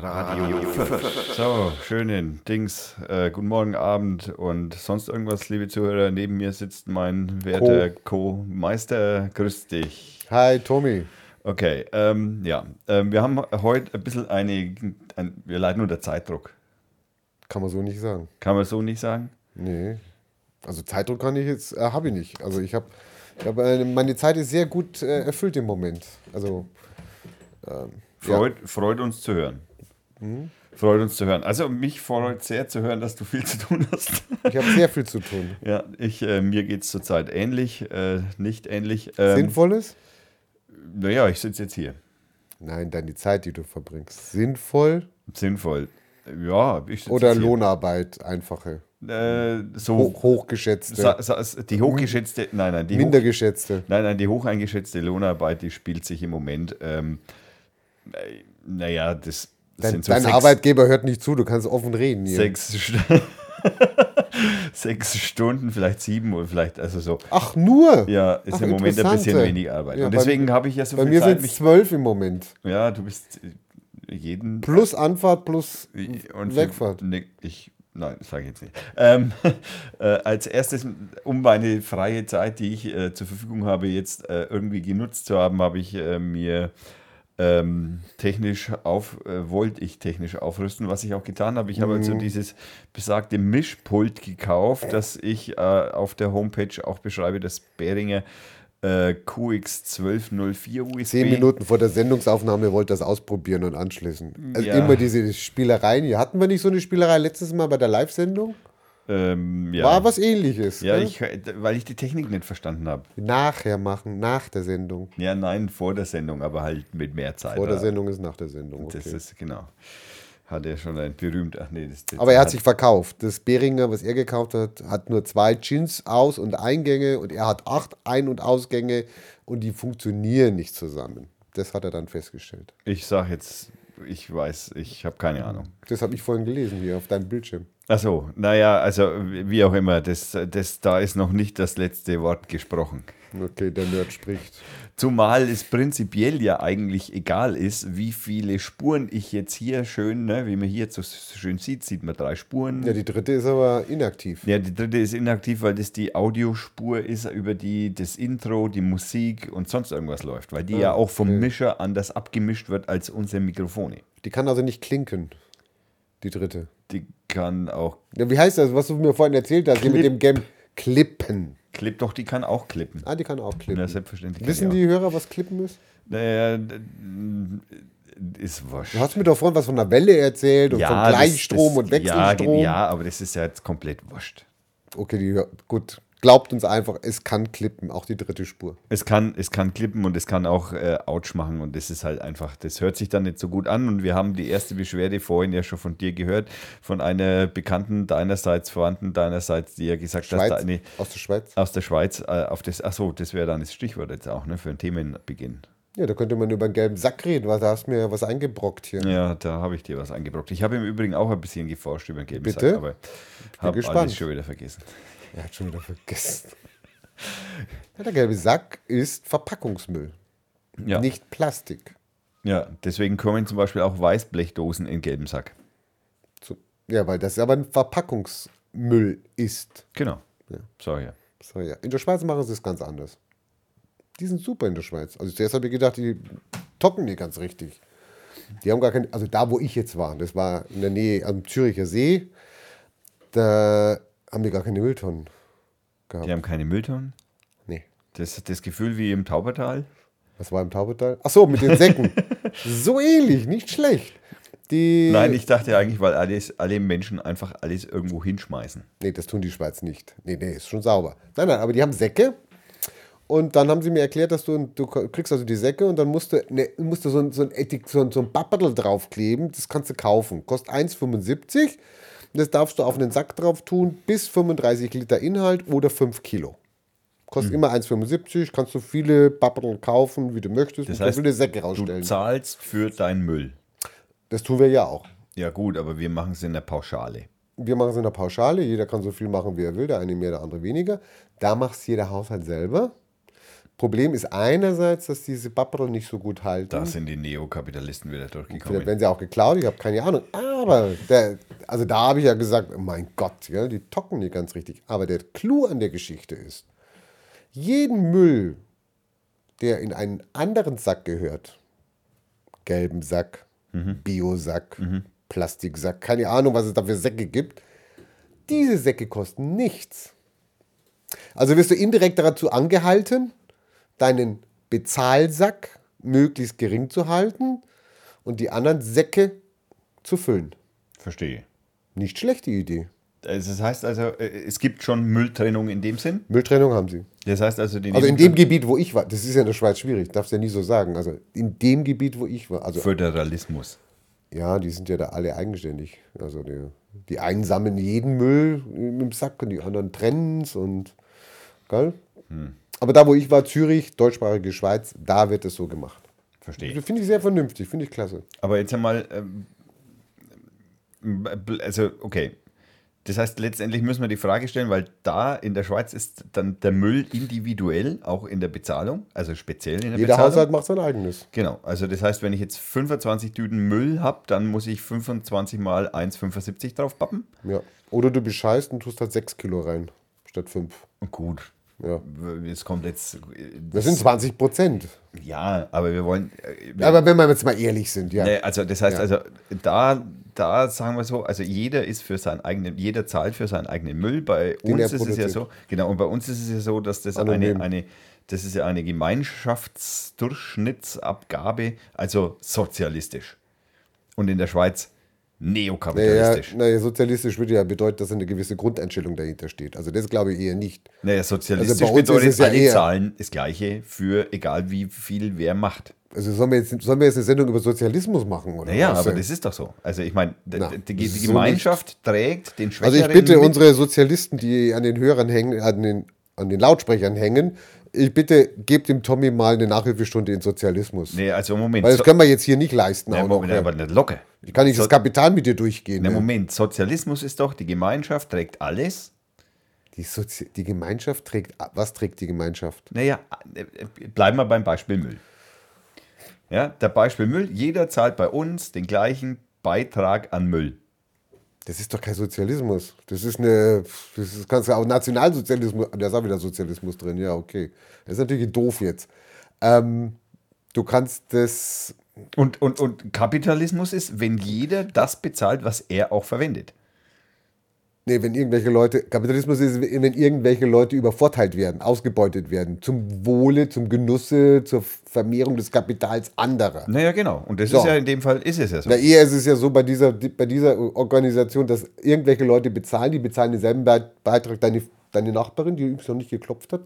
Radio 5. So, schönen Dings. Äh, guten Morgen, Abend und sonst irgendwas, liebe Zuhörer. Neben mir sitzt mein werter Co-Meister. Grüß dich. Hi, Tommy. Okay, ähm, ja. Ähm, wir haben heute ein bisschen eine. Ein, wir leiden unter Zeitdruck. Kann man so nicht sagen. Kann man so nicht sagen? Nee. Also Zeitdruck kann ich jetzt, äh, habe ich nicht. Also ich habe, hab, äh, meine Zeit ist sehr gut äh, erfüllt im Moment. Also ähm, freut, ja. freut uns zu hören. Mhm. Freut uns zu hören. Also mich freut sehr zu hören, dass du viel zu tun hast. Ich habe sehr viel zu tun. Ja, ich, äh, mir geht es zurzeit ähnlich, äh, nicht ähnlich. Ähm, Sinnvolles? Naja, ich sitze jetzt hier. Nein, dann die Zeit, die du verbringst. Sinnvoll? Sinnvoll. Ja, ich Oder Lohnarbeit, einfache. Äh, so Hoch, hochgeschätzte. die hochgeschätzte, nein, nein, die mindergeschätzte. Hoch, nein, nein, die hocheingeschätzte Lohnarbeit, die spielt sich im Moment, ähm, äh, naja, das Dein, so dein Arbeitgeber hört nicht zu, du kannst offen reden. Hier. Sechs, sechs Stunden, vielleicht sieben oder vielleicht, also so. Ach, nur? Ja, ist Ach, im Moment ein bisschen wenig Arbeit. Ja, und deswegen habe ich ja so bei viel Zeit. Bei mir sind es zwölf im Moment. Ja, du bist jeden. Plus Anfahrt, plus und Wegfahrt. Ne, ich, nein, das sage ich jetzt nicht. Ähm, äh, als erstes, um meine freie Zeit, die ich äh, zur Verfügung habe, jetzt äh, irgendwie genutzt zu haben, habe ich äh, mir ähm, technisch auf, äh, wollte ich technisch aufrüsten, was ich auch getan habe. Ich habe also mhm. dieses besagte Mischpult gekauft, das ich äh, auf der Homepage auch beschreibe, das Behringer äh, QX1204 USB. Zehn Minuten vor der Sendungsaufnahme wollte das ausprobieren und anschließen. Also ja. immer diese Spielereien. Hier hatten wir nicht so eine Spielerei letztes Mal bei der Live-Sendung? Ähm, ja. War was ähnliches. Ja, ne? ich, weil ich die Technik nicht verstanden habe. Nachher machen, nach der Sendung. Ja, nein, vor der Sendung, aber halt mit mehr Zeit. Vor der Sendung ist nach der Sendung. Okay. Das ist, genau. Hat er schon ein berühmt. Ach nee, das, das aber er hat sich verkauft. Das Beringer, was er gekauft hat, hat nur zwei Jeans Aus- und Eingänge und er hat acht Ein- und Ausgänge und die funktionieren nicht zusammen. Das hat er dann festgestellt. Ich sage jetzt, ich weiß, ich habe keine Ahnung. Das habe ich vorhin gelesen hier auf deinem Bildschirm. Achso, naja, also wie auch immer, das, das, da ist noch nicht das letzte Wort gesprochen. Okay, der Nerd spricht. Zumal es prinzipiell ja eigentlich egal ist, wie viele Spuren ich jetzt hier schön, ne, wie man hier jetzt so schön sieht, sieht man drei Spuren. Ja, die dritte ist aber inaktiv. Ja, die dritte ist inaktiv, weil das die Audiospur ist, über die das Intro, die Musik und sonst irgendwas läuft, weil die ah, ja auch vom okay. Mischer anders abgemischt wird als unsere Mikrofone. Die kann also nicht klinken, die dritte. Die kann auch. Ja, wie heißt das, was du mir vorhin erzählt hast, hier mit dem Game Klippen. Klipp, doch, die kann auch klippen. Ah, die kann auch klippen. Ja, selbstverständlich. Wissen die, die Hörer, was klippen ist? Naja, ist wurscht. Du hast mir doch vorhin was von einer Welle erzählt und ja, von Gleichstrom das, das, und Wechselstrom. Ja, ja, aber das ist ja jetzt komplett wurscht. Okay, die, gut glaubt uns einfach, es kann klippen, auch die dritte Spur. Es kann, es kann klippen und es kann auch äh, Ouch machen und das ist halt einfach, das hört sich dann nicht so gut an und wir haben die erste Beschwerde vorhin ja schon von dir gehört, von einer Bekannten deinerseits, Verwandten deinerseits, die ja gesagt hat, eine, aus der Schweiz. Aus der Schweiz, äh, auf das, achso, das wäre dann das Stichwort jetzt auch, ne, für einen Themenbeginn. Ja, da könnte man über einen gelben Sack reden, weil da hast du mir was eingebrockt hier. Ja, da habe ich dir was eingebrockt. Ich habe im Übrigen auch ein bisschen geforscht über einen gelben Bitte? Sack, aber habe alles schon wieder vergessen. Er hat schon wieder vergessen. Der gelbe Sack ist Verpackungsmüll, ja. nicht Plastik. Ja, deswegen kommen zum Beispiel auch Weißblechdosen in gelben Sack. So, ja, weil das aber ein Verpackungsmüll ist. Genau. Ja. So, ja. So, ja. In der Schweiz machen sie es ganz anders. Die sind super in der Schweiz. Also zuerst habe ich gedacht, die tocken die ganz richtig. Die haben gar keine, also da, wo ich jetzt war, das war in der Nähe am Züricher See, da haben die gar keine Mülltonnen gehabt. Die haben keine Mülltonnen? Nee. Das, das Gefühl wie im Taubertal? Was war im Taubertal? Ach so, mit den Säcken. so ähnlich, nicht schlecht. Die Nein, ich dachte eigentlich, weil alles, alle Menschen einfach alles irgendwo hinschmeißen. Nee, das tun die Schweiz nicht. Nee, nee, ist schon sauber. Nein, nein, aber die haben Säcke. Und dann haben sie mir erklärt, dass du, du kriegst also die Säcke und dann musst du, ne, musst du so, ein, so ein, Etik, so ein, so ein Papperl draufkleben. Das kannst du kaufen. Kostet 1,75 das darfst du auf einen Sack drauf tun, bis 35 Liter Inhalt oder 5 Kilo. Kostet mhm. immer 1,75, kannst du viele Pappen kaufen, wie du möchtest. Das heißt, Säcke rausstellen. Du zahlst für deinen Müll. Das tun wir ja auch. Ja gut, aber wir machen es in der Pauschale. Wir machen es in der Pauschale. Jeder kann so viel machen, wie er will. Der eine mehr, der andere weniger. Da macht es jeder Haushalt selber. Problem ist einerseits, dass diese Bapperl nicht so gut halten. Da sind die Neokapitalisten wieder Vielleicht durchgekommen. werden sie auch geklaut, ich habe keine Ahnung. Aber, der, also da habe ich ja gesagt, mein Gott, ja, die tocken nicht ganz richtig. Aber der Clou an der Geschichte ist, jeden Müll, der in einen anderen Sack gehört, gelben Sack, Biosack, Plastiksack, keine Ahnung, was es da für Säcke gibt, diese Säcke kosten nichts. Also wirst du indirekt dazu angehalten, deinen Bezahlsack möglichst gering zu halten und die anderen Säcke zu füllen. Verstehe. Nicht schlechte Idee. Also Das heißt also, äh, es gibt schon Mülltrennung in dem Sinn. Mülltrennung haben sie. Das heißt also, die Also in dem Gebiet, wo ich war, das ist ja in der Schweiz schwierig, darfst ja nie so sagen. Also in dem Gebiet, wo ich war, also Föderalismus. ja, die sind ja da alle eigenständig. Also die, die einen sammeln jeden Müll im Sack und die anderen trennen es und geil. Hm. Aber da, wo ich war, Zürich, deutschsprachige Schweiz, da wird es so gemacht. Verstehe. Das finde ich sehr vernünftig, finde ich klasse. Aber jetzt einmal, ähm, also okay. Das heißt, letztendlich müssen wir die Frage stellen, weil da in der Schweiz ist dann der Müll individuell, auch in der Bezahlung, also speziell in der Jeder Bezahlung. Haushalt macht sein eigenes. Genau, also das heißt, wenn ich jetzt 25 Tüten Müll habe, dann muss ich 25 mal 1,75 drauf pappen. Ja. Oder du bescheißt und tust halt 6 Kilo rein, statt 5. Gut, Ja. es kommt jetzt. äh, Das sind 20 Prozent. Ja, aber wir wollen. äh, wir- Aber wenn wir jetzt mal ehrlich sind, ja. Nee, also das heißt Ja. also da da sagen wir so, also jeder ist für seinen eigenen, jeder zahlt für seinen eigenen Müll. Bei Den uns ist es ja so, genau, und bei uns ist es ja so, dass das Anonym. eine, eine das ist ja eine Gemeinschaftsdurchschnittsabgabe, also sozialistisch. Und in der Schweiz neokapitalistisch. naja, sozialistisch würde ja bedeuten, dass eine gewisse Grundeinstellung dahinter steht. Also das glaube ich eher nicht. Naja, sozialistisch Also uns ist bedeutet, es ja alle eher- zahlen das Gleiche für egal wie viel wer macht. Also sollen wir jetzt, sollen wir jetzt eine Sendung über Sozialismus machen? Oder Naja, was? aber das ist doch so. Also ich meine, Na, die, die so Gemeinschaft trägt den Also Schwächeren ich bitte unsere Sozialisten, die an den Hörern hängen, an den, an den Lautsprechern hängen, ich bitte, gebt dem Tommy mal eine Nachhilfestunde in Sozialismus. Nee, also Moment. Weil das können wir jetzt hier nicht leisten. Nee, noch, Moment, ja. aber nicht locker. Ich kann nicht So- das Kapital mit dir durchgehen. Na, ja. Moment, Sozialismus ist doch, die Gemeinschaft trägt alles. Die, Sozi die Gemeinschaft trägt, was trägt die Gemeinschaft? Naja, äh, bleiben wir beim Beispiel Müll. Ja, der Beispiel Müll, jeder zahlt bei uns den gleichen Beitrag an Müll. Das ist doch kein Sozialismus. Das ist eine, das ist kannst du auch Nationalsozialismus, da ist auch wieder Sozialismus drin, ja, okay. Das ist natürlich doof jetzt. Ähm, du kannst das, Und, und, und Kapitalismus ist, wenn jeder das bezahlt, was er auch verwendet. Nee, wenn irgendwelche Leute, Kapitalismus ist, wenn irgendwelche Leute übervorteilt werden, ausgebeutet werden, zum Wohle, zum Genusse, zur Vermehrung des Kapitals anderer. Naja, genau. Und das So. ist ja in dem Fall, ist es ja so. Na, eher ist es ja so bei dieser, bei dieser Organisation, dass irgendwelche Leute bezahlen, die bezahlen denselben Be- Beitrag, deine, deine Nachbarin, die übrigens noch nicht geklopft hat,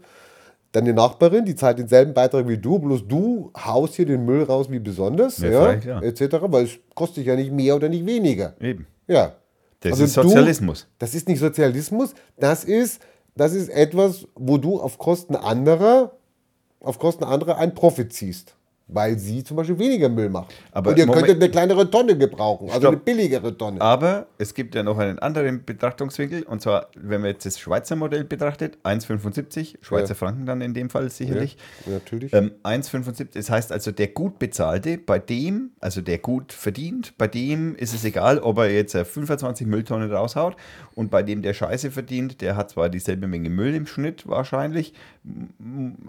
deine Nachbarin, die zahlt denselben Beitrag wie du, bloß du haust hier den Müll raus wie besonders, Ja, ja, ja. etc., weil es kostet ja nicht mehr oder nicht weniger. Eben. Ja. Das Also ist Sozialismus. Du, das ist nicht Sozialismus, das ist, das ist etwas, wo du auf Kosten anderer, auf Kosten anderer einen Profit ziehst. Weil sie zum Beispiel weniger Müll machen. Aber Und ihr Moment. könntet eine kleinere Tonne gebrauchen, also Stopp. eine billigere Tonne. Aber es gibt ja noch einen anderen Betrachtungswinkel. Und zwar, wenn man jetzt das Schweizer Modell betrachtet, 1,75, Schweizer Ja. Franken dann in dem Fall sicherlich. Ja, natürlich. Ähm, 1,75, das heißt also, der gut bezahlte, bei dem, also der gut verdient, bei dem ist es egal, ob er jetzt äh, 25 Mülltonnen raushaut und bei dem der Scheiße verdient, der hat zwar dieselbe Menge Müll im Schnitt wahrscheinlich,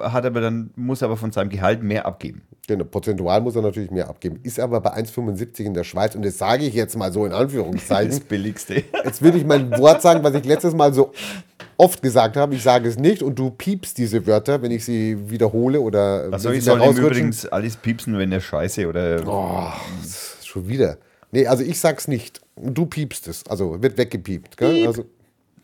hat aber dann, muss aber von seinem Gehalt mehr abgeben. Genau, prozentual muss er natürlich mehr abgeben. Ist aber bei 1,75 in der Schweiz, und das sage ich jetzt mal so in Das Anführungszeichen. billigste. Jetzt will ich mein Wort sagen, was ich letztes Mal so oft gesagt habe. Ich sage es nicht und du piepst diese Wörter, wenn ich sie wiederhole oder Also wenn ich soll übrigens alles piepsen, wenn er Scheiße oder... Oh, das schon wieder. Nee, also ich sag's nicht. Du piepst es. Also wird weggepiept. Gell? Also,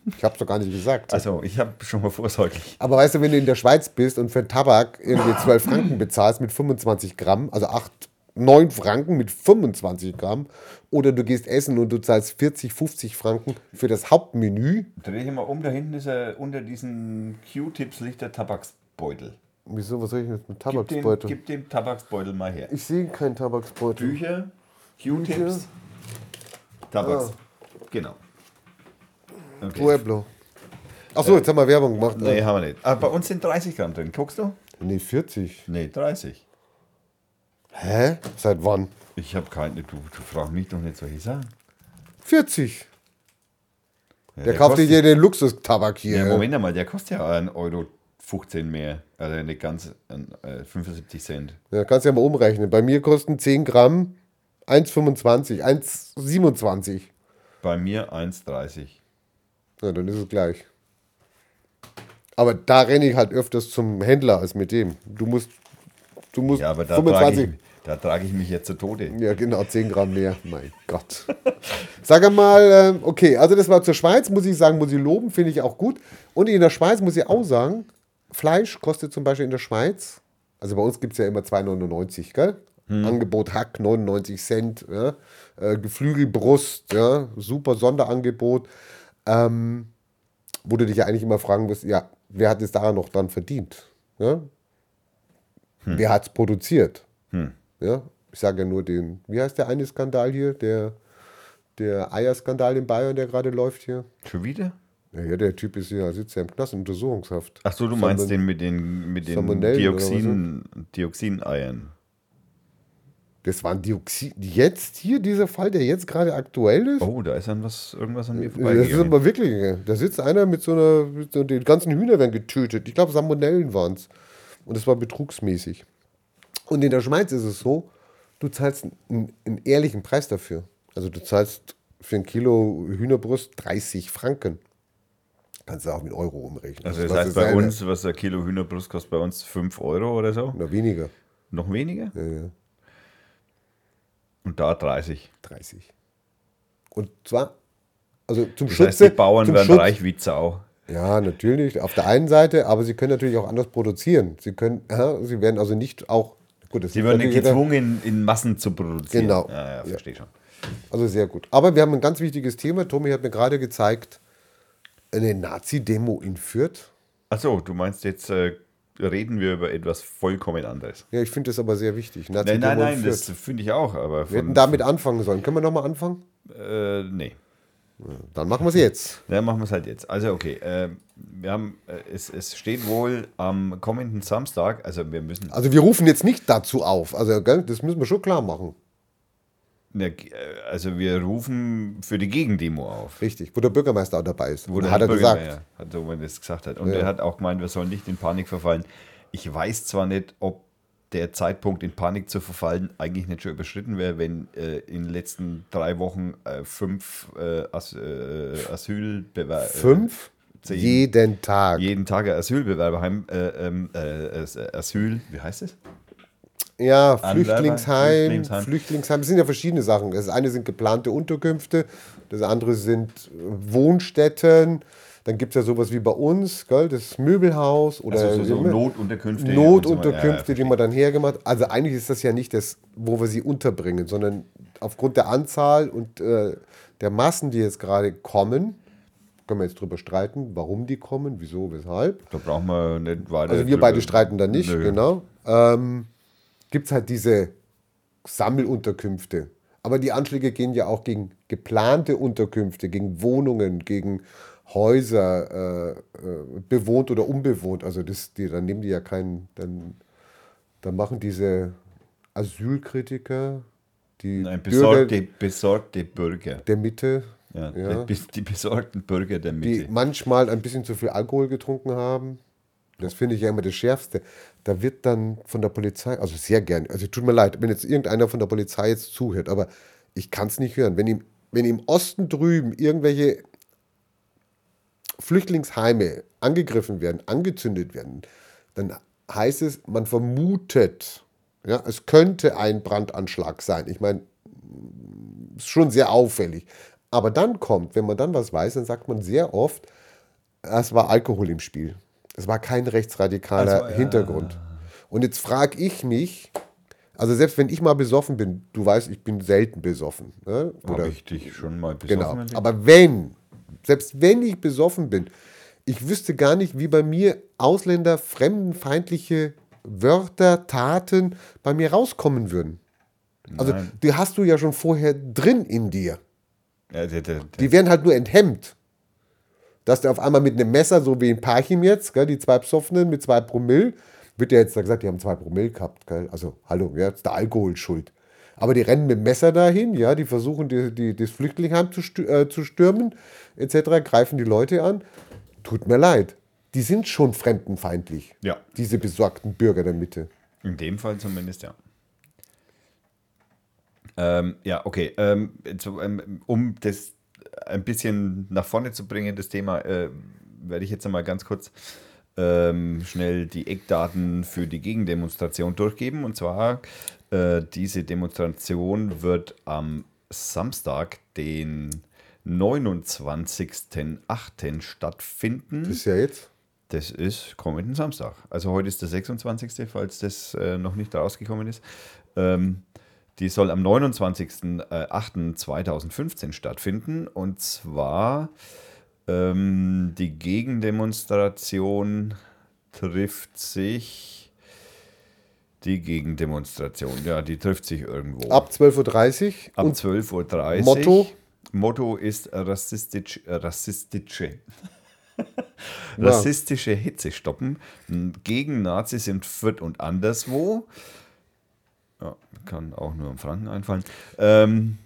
ich hab's doch gar nicht gesagt. Also ich habe schon mal vorsorglich. Aber weißt du, wenn du in der Schweiz bist und für Tabak irgendwie 12 Franken bezahlst mit 25 Gramm, also 8, 9 Franken mit 25 Gramm, oder du gehst essen und du zahlst 40, 50 Franken für das Hauptmenü. Dreh ich mal um, da hinten ist er unter diesen Q-Tips liegt der Tabaksbeutel. Wieso, was soll ich mit dem Gib den, Tabaksbeutel? gib den Tabaksbeutel mal her. Ich sehe keinen Tabaksbeutel. Bücher, Q-Tips, Tabaks. Genau. Okay. Pueblo. Achso, jetzt haben wir Werbung gemacht. Nee, haben wir nicht. Aber bei uns sind 30 Gramm drin. Guckst du? Nee, 40. Nee, 30. Hä? Seit wann? Ich habe keine, du, du fragst mich doch nicht solche Sachen. 40. Ja, Der, kauft kostet- dir den Luxustabak hier. Ja, Moment einmal, der kostet ja 1,15 Euro 15 mehr. Also nicht ganz äh, 75 Cent. Ja, kannst ja mal umrechnen. Bei mir kosten 10 Gramm 1,25, 1,27. Bei mir 1,30. Ja, dann ist es gleich. Aber da renne ich halt öfters zum Händler als mit dem. Du musst, du musst Ja, aber da trage 25. ich, da trage ich mich jetzt zu Tode. Ja, genau, 10 Gramm mehr. Mein Gott. Sag einmal, ähm, okay, also das war zur Schweiz, muss ich sagen, muss ich loben, finde ich auch gut. Und in der Schweiz muss ich auch sagen, Fleisch kostet zum Beispiel in der Schweiz, also bei uns gibt es ja immer 2,99, gell? Angebot Hack, 99 Cent, ja? äh, Geflügelbrust, ja? super Sonderangebot. Ähm, wo du dich ja eigentlich immer fragen musst, ja, wer hat es daran noch dran verdient? Ja? Wer hat es produziert? Ja? Ich sage ja nur den, wie heißt der eine Skandal hier? Der, der Eierskandal in Bayern, der gerade läuft hier. Schon wieder? Ja, der Typ ist ja, sitzt ja im Knast in Untersuchungshaft. Ach so, du Salmon- meinst den mit den, mit den was Dioxin, Dioxineiern. Das waren Dioxin. Jetzt hier, dieser Fall, der jetzt gerade aktuell ist? Oh, da ist dann was, irgendwas an mir das ist aber wirklich, da sitzt einer mit so einer, mit so, die ganzen Hühner werden getötet. Ich glaube, Salmonellen waren es. Und das war betrugsmäßig. Und in der Schweiz ist es so, du zahlst einen, einen ehrlichen Preis dafür. Also du zahlst für ein Kilo Hühnerbrust 30 Franken. Kannst du auch mit Euro umrechnen. Also das Was heißt bei eine? uns, was ein Kilo Hühnerbrust kostet bei uns 5 Euro oder so. Na, weniger. Noch weniger? Ja, ja. Und da 30. 30. Und zwar, also zum Das Schutze. heißt, die Bauern werden Schutz, reich wie Sau. Ja, natürlich. Auf der einen Seite, aber sie können natürlich auch anders produzieren. Sie können, ja, sie werden also nicht auch. Gut, Sie werden gezwungen, in Massen zu produzieren. Genau. Ja, ja, verstehe schon. Also sehr gut. Aber wir haben ein ganz wichtiges Thema. Tommy hat mir gerade gezeigt, eine Nazi-Demo in Fürth. Achso, du meinst jetzt, äh, reden wir über etwas vollkommen anderes. Ja, ich finde das aber sehr wichtig. Nein, Nazi-Demo nein, in nein, Fürth. das finde ich auch, aber wir hätten damit anfangen sollen. Können wir nochmal anfangen? äh, nee. Dann machen wir es jetzt. Ja, machen wir es halt jetzt. Also okay, äh, wir haben, äh, es, es steht wohl am kommenden Samstag, also wir müssen, Also wir rufen jetzt nicht dazu auf. Also gell, das müssen wir schon klar machen. Äh, also wir rufen für die Gegendemo auf. Richtig. Wo der Bürgermeister auch dabei ist. Wo der hat er gesagt. hat so das gesagt hat. Und Ja. er hat auch gemeint, wir sollen nicht in Panik verfallen. Ich weiß zwar nicht, ob der Zeitpunkt in Panik zu verfallen eigentlich nicht schon überschritten wäre, wenn äh, in den letzten drei Wochen äh, fünf äh, As äh, Asylbewerber Fünf? zehn. Jeden Tag. jeden Tag ein Asylbewerber heim, äh, ähm, äh, äh, Asyl, wie heißt es? Ja, Flüchtlingsheim, Flüchtlingsheim. Flüchtlingsheim. Es sind ja verschiedene Sachen. Das eine sind geplante Unterkünfte, das andere sind Wohnstätten. Dann gibt es ja sowas wie bei uns, gell, das Möbelhaus oder Also so, so Notunterkünfte. Notunterkünfte, so. die man dann hergemacht hat. Also eigentlich ist das ja nicht das, wo wir sie unterbringen, sondern aufgrund der Anzahl und äh, der Massen, die jetzt gerade kommen, können wir jetzt drüber streiten, warum die kommen, wieso, weshalb. Da brauchen wir nicht weiter. Also wir beide streiten da nicht, Nö. genau. Ähm, Gibt es halt diese Sammelunterkünfte. Aber die Anschläge gehen ja auch gegen geplante Unterkünfte, gegen Wohnungen, gegen Häuser, äh, äh, bewohnt oder unbewohnt. Also das, die, dann nehmen die ja keinen, dann, dann machen diese Asylkritiker, die Nein, Bürger besorgte, besorgte Bürger. der Mitte, Ja, Ja. Die, die besorgten Bürger der die Mitte. manchmal ein bisschen zu viel Alkohol getrunken haben. Das finde ich ja immer das Schärfste. Da wird dann von der Polizei, also sehr gern, also tut mir leid, wenn jetzt irgendeiner von der Polizei jetzt zuhört, aber ich kann es nicht hören. Wenn im, wenn im Osten drüben irgendwelche Flüchtlingsheime angegriffen werden, angezündet werden, dann heißt es, man vermutet, ja, es könnte ein Brandanschlag sein. Ich meine, ist schon sehr auffällig. Aber dann kommt, wenn man dann was weiß, dann sagt man sehr oft, es war Alkohol im Spiel. Es war kein rechtsradikaler Also, ja. Hintergrund. Und jetzt frage ich mich, also selbst wenn ich mal besoffen bin, du weißt, ich bin selten besoffen. Ne? Habe ich dich schon mal besoffen Genau. erlebt? Aber wenn, selbst wenn ich besoffen bin, ich wüsste gar nicht, wie bei mir Ausländer fremdenfeindliche Wörter, Taten bei mir rauskommen würden. Also Nein. die hast du ja schon vorher drin in dir. Ja, der, der, der, Die werden halt nur enthemmt. Dass der auf einmal mit einem Messer, so wie in Parchim jetzt, gell, die zwei Psoffenen mit zwei Promille, Wird ja jetzt gesagt, die haben zwei Promille gehabt, gell? Also, hallo, ja, ist der Alkohol schuld. Aber die rennen mit dem Messer dahin, ja, die versuchen, die, die, das Flüchtlingsheim zu, äh, zu stürmen, etc., greifen die Leute an. Tut mir leid. Die sind schon fremdenfeindlich, Ja. diese besorgten Bürger der Mitte. In dem Fall zumindest, ja. Ähm, ja, okay. Ähm, ähm, um das ein bisschen nach vorne zu bringen, das Thema, äh, werde ich jetzt einmal ganz kurz ähm, schnell die Eckdaten für die Gegendemonstration durchgeben. Und zwar, äh, diese Demonstration wird am Samstag, den 29.08. stattfinden. Das ist ja jetzt. Das ist kommenden Samstag. Also heute ist der 26., falls das äh, noch nicht rausgekommen ist. Ähm, die soll am 29.08.2015 stattfinden. Und zwar ähm, die Gegendemonstration trifft sich. Die Gegendemonstration, ja, die trifft sich irgendwo. Ab 12.30 Uhr. Ab und 12.30 Uhr. Motto? Motto ist rassistisch, äh, rassistische. Rassistische Hitze stoppen. Gegen Nazis in Fürth und anderswo. Ja, kann auch nur im Franken einfallen. Ähm,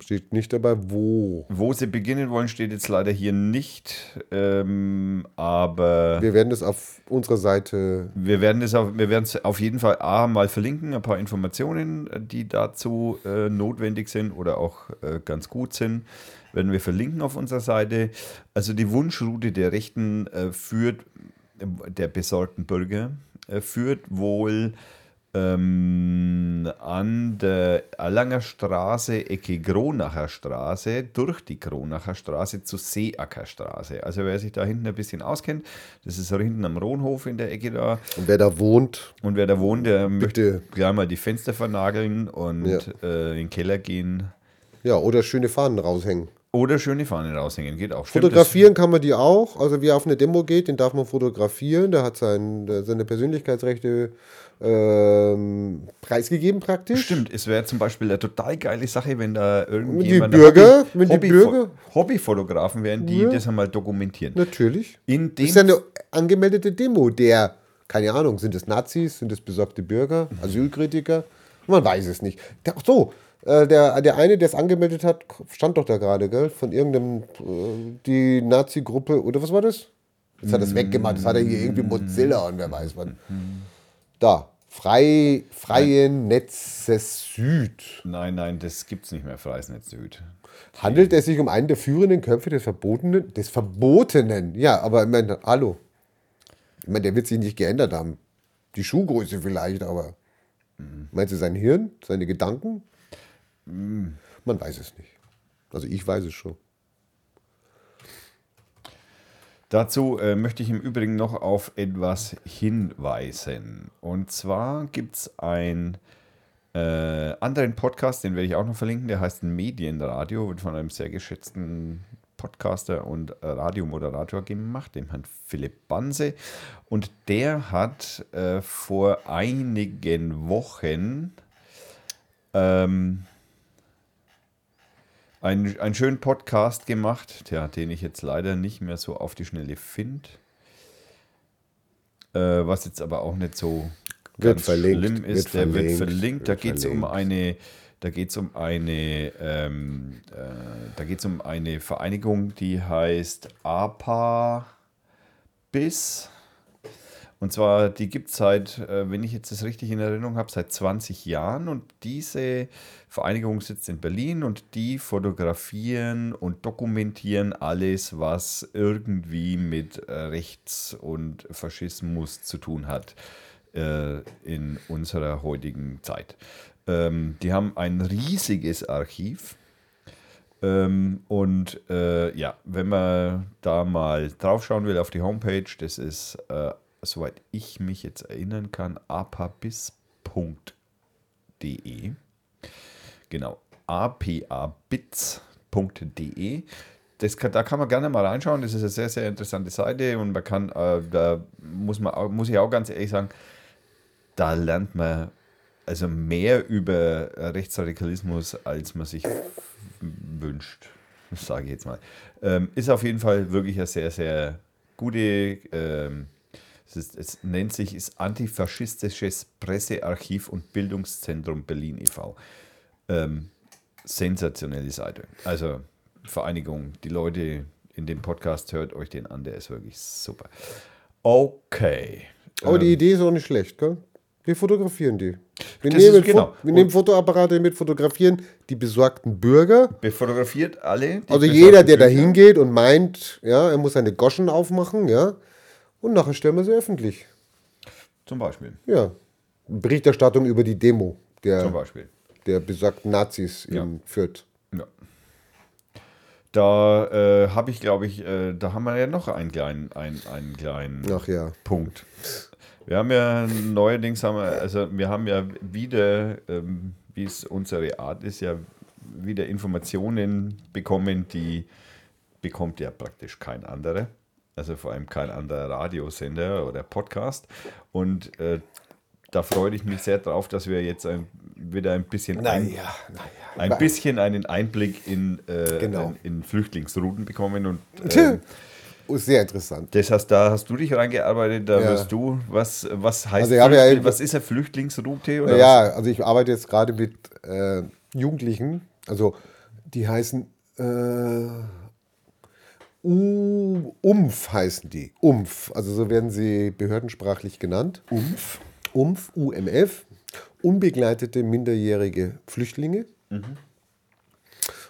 steht nicht dabei, wo. wo sie beginnen wollen, steht jetzt leider hier nicht. Ähm, aber Wir werden das auf unserer Seite. wir werden es auf, wir werden es auf jeden Fall A mal verlinken, ein paar Informationen, die dazu äh, notwendig sind oder auch äh, ganz gut sind, werden wir verlinken auf unserer Seite. Also die Wunschroute der Rechten äh, führt, der besorgten Bürger, äh, führt wohl ähm, an der Erlanger Straße, Ecke Gronacher Straße, durch die Gronacher Straße zu Seeacker Straße. Also wer sich da hinten ein bisschen auskennt, das ist hinten am Rohnhof in der Ecke da. Und wer da wohnt, Und wer da wohnt, der Bitte. möchte gleich mal die Fenster vernageln und Ja. äh, in den Keller gehen. ja, oder schöne Fahnen raushängen. Oder schöne Fahnen raushängen, geht auch. Stimmt, Fotografieren kann man die auch. Also wer auf eine Demo geht, den darf man fotografieren. Der hat sein, seine Persönlichkeitsrechte ähm, preisgegeben praktisch. stimmt, es wäre zum Beispiel eine total geile Sache, wenn da die irgendjemand Bürger- wenn die Hobby, Bürger- Hobbyfotografen wären, die Ja. das einmal dokumentieren. Natürlich. In Das ist ja eine angemeldete Demo. Der, keine Ahnung, sind es Nazis, sind es besorgte Bürger, Asylkritiker? Man weiß es nicht. Der, ach so, äh, der, der eine, der es angemeldet hat, stand doch da gerade, gell? Von irgendeinem, äh, die Nazi-Gruppe, oder was war das? Jetzt hat er es weggemacht, das hat er hier irgendwie Mozilla und wer weiß was. Da, frei, freie Netze Süd. Nein, nein, das gibt es nicht mehr, Freies Netz Süd. Handelt es sich um einen der führenden Köpfe des Verbotenen? Des Verbotenen, ja, aber ich meine, hallo. Ich meine, der wird sich nicht geändert haben. Die Schuhgröße vielleicht, aber meinst du sein Hirn, seine Gedanken? Man weiß es nicht. Also ich weiß es schon. Dazu äh, möchte ich im Übrigen noch auf etwas hinweisen. Und zwar gibt es einen äh, anderen Podcast, den werde ich auch noch verlinken, der heißt Medienradio, wird von einem sehr geschätzten Podcaster und Radiomoderator gemacht, dem Herrn Philipp Banse. Und der hat äh, vor einigen Wochen ähm, einen, einen schönen Podcast gemacht, ja, den ich jetzt leider nicht mehr so auf die Schnelle finde. Äh, was jetzt aber auch nicht so Wird ganz verlinkt, schlimm ist. wird Der wird verlinkt, verlinkt. Da geht es um verlinkt. eine, da geht's um eine, ähm, äh, da geht's um eine Vereinigung, die heißt APA BIS. Und zwar, die gibt es seit, äh, wenn ich jetzt das richtig in Erinnerung habe, seit 20 Jahren. Und diese Vereinigung sitzt in Berlin und die fotografieren und dokumentieren alles, was irgendwie mit äh, Rechts- und Faschismus zu tun hat äh, in unserer heutigen Zeit. Ähm, die haben ein riesiges Archiv. Ähm, und äh, ja, wenn man da mal draufschauen will auf die Homepage, das ist, äh, soweit ich mich jetzt erinnern kann, apabis.de. Genau, apabits.de. Das kann, da kann man gerne mal reinschauen. Das ist eine sehr, sehr interessante Seite und man kann, äh, da muss, man, muss ich auch ganz ehrlich sagen, da lernt man also mehr über Rechtsradikalismus, als man sich wünscht, sage ich jetzt mal. Ähm, ist auf jeden Fall wirklich eine sehr, sehr gute, ähm, ist, es nennt sich das Antifaschistisches Pressearchiv und Bildungszentrum Berlin e.V. Ähm, sensationelle Seite. Also Vereinigung, die Leute in dem Podcast hört euch den an, der ist wirklich super. Okay. Aber die Idee ist auch nicht schlecht, gell? Wir fotografieren die. Wir, nehmen, ist genau. Wir nehmen Fotoapparate mit, fotografieren die besorgten Bürger. Befotografiert alle. die Also jeder, der da hingeht und meint, ja, er muss seine Goschen aufmachen, ja. Und nachher stellen wir sie öffentlich. Zum Beispiel. Ja. Berichterstattung über die Demo der, der besagten Nazis Ja. in Fürth. Ja. Da äh, habe ich, glaube ich, äh, da haben wir ja noch einen kleinen, einen, einen kleinen Ach ja. Punkt. Wir haben ja neuerdings haben wir, also wir haben ja wieder, ähm, wie es unsere Art ist, ja wieder Informationen bekommen, die bekommt ja praktisch kein anderer. Also vor allem kein anderer Radiosender oder Podcast. Und äh, da freue ich mich sehr drauf, dass wir jetzt ein, wieder ein bisschen ein, Naja, naja. ein bisschen einen Einblick in, äh, Genau. in, in Flüchtlingsrouten bekommen. Und Oh, Sehr interessant. das heißt, da hast du dich reingearbeitet, da Ja. wirst du, was, was heißt, Also ja was ist eine Flüchtlingsroute? Oder Ja, also ich arbeite jetzt gerade mit äh, Jugendlichen, also die heißen äh, U UMF heißen die. UMF, also so werden sie behördensprachlich genannt. UMF. UMF, UMF, unbegleitete minderjährige Flüchtlinge.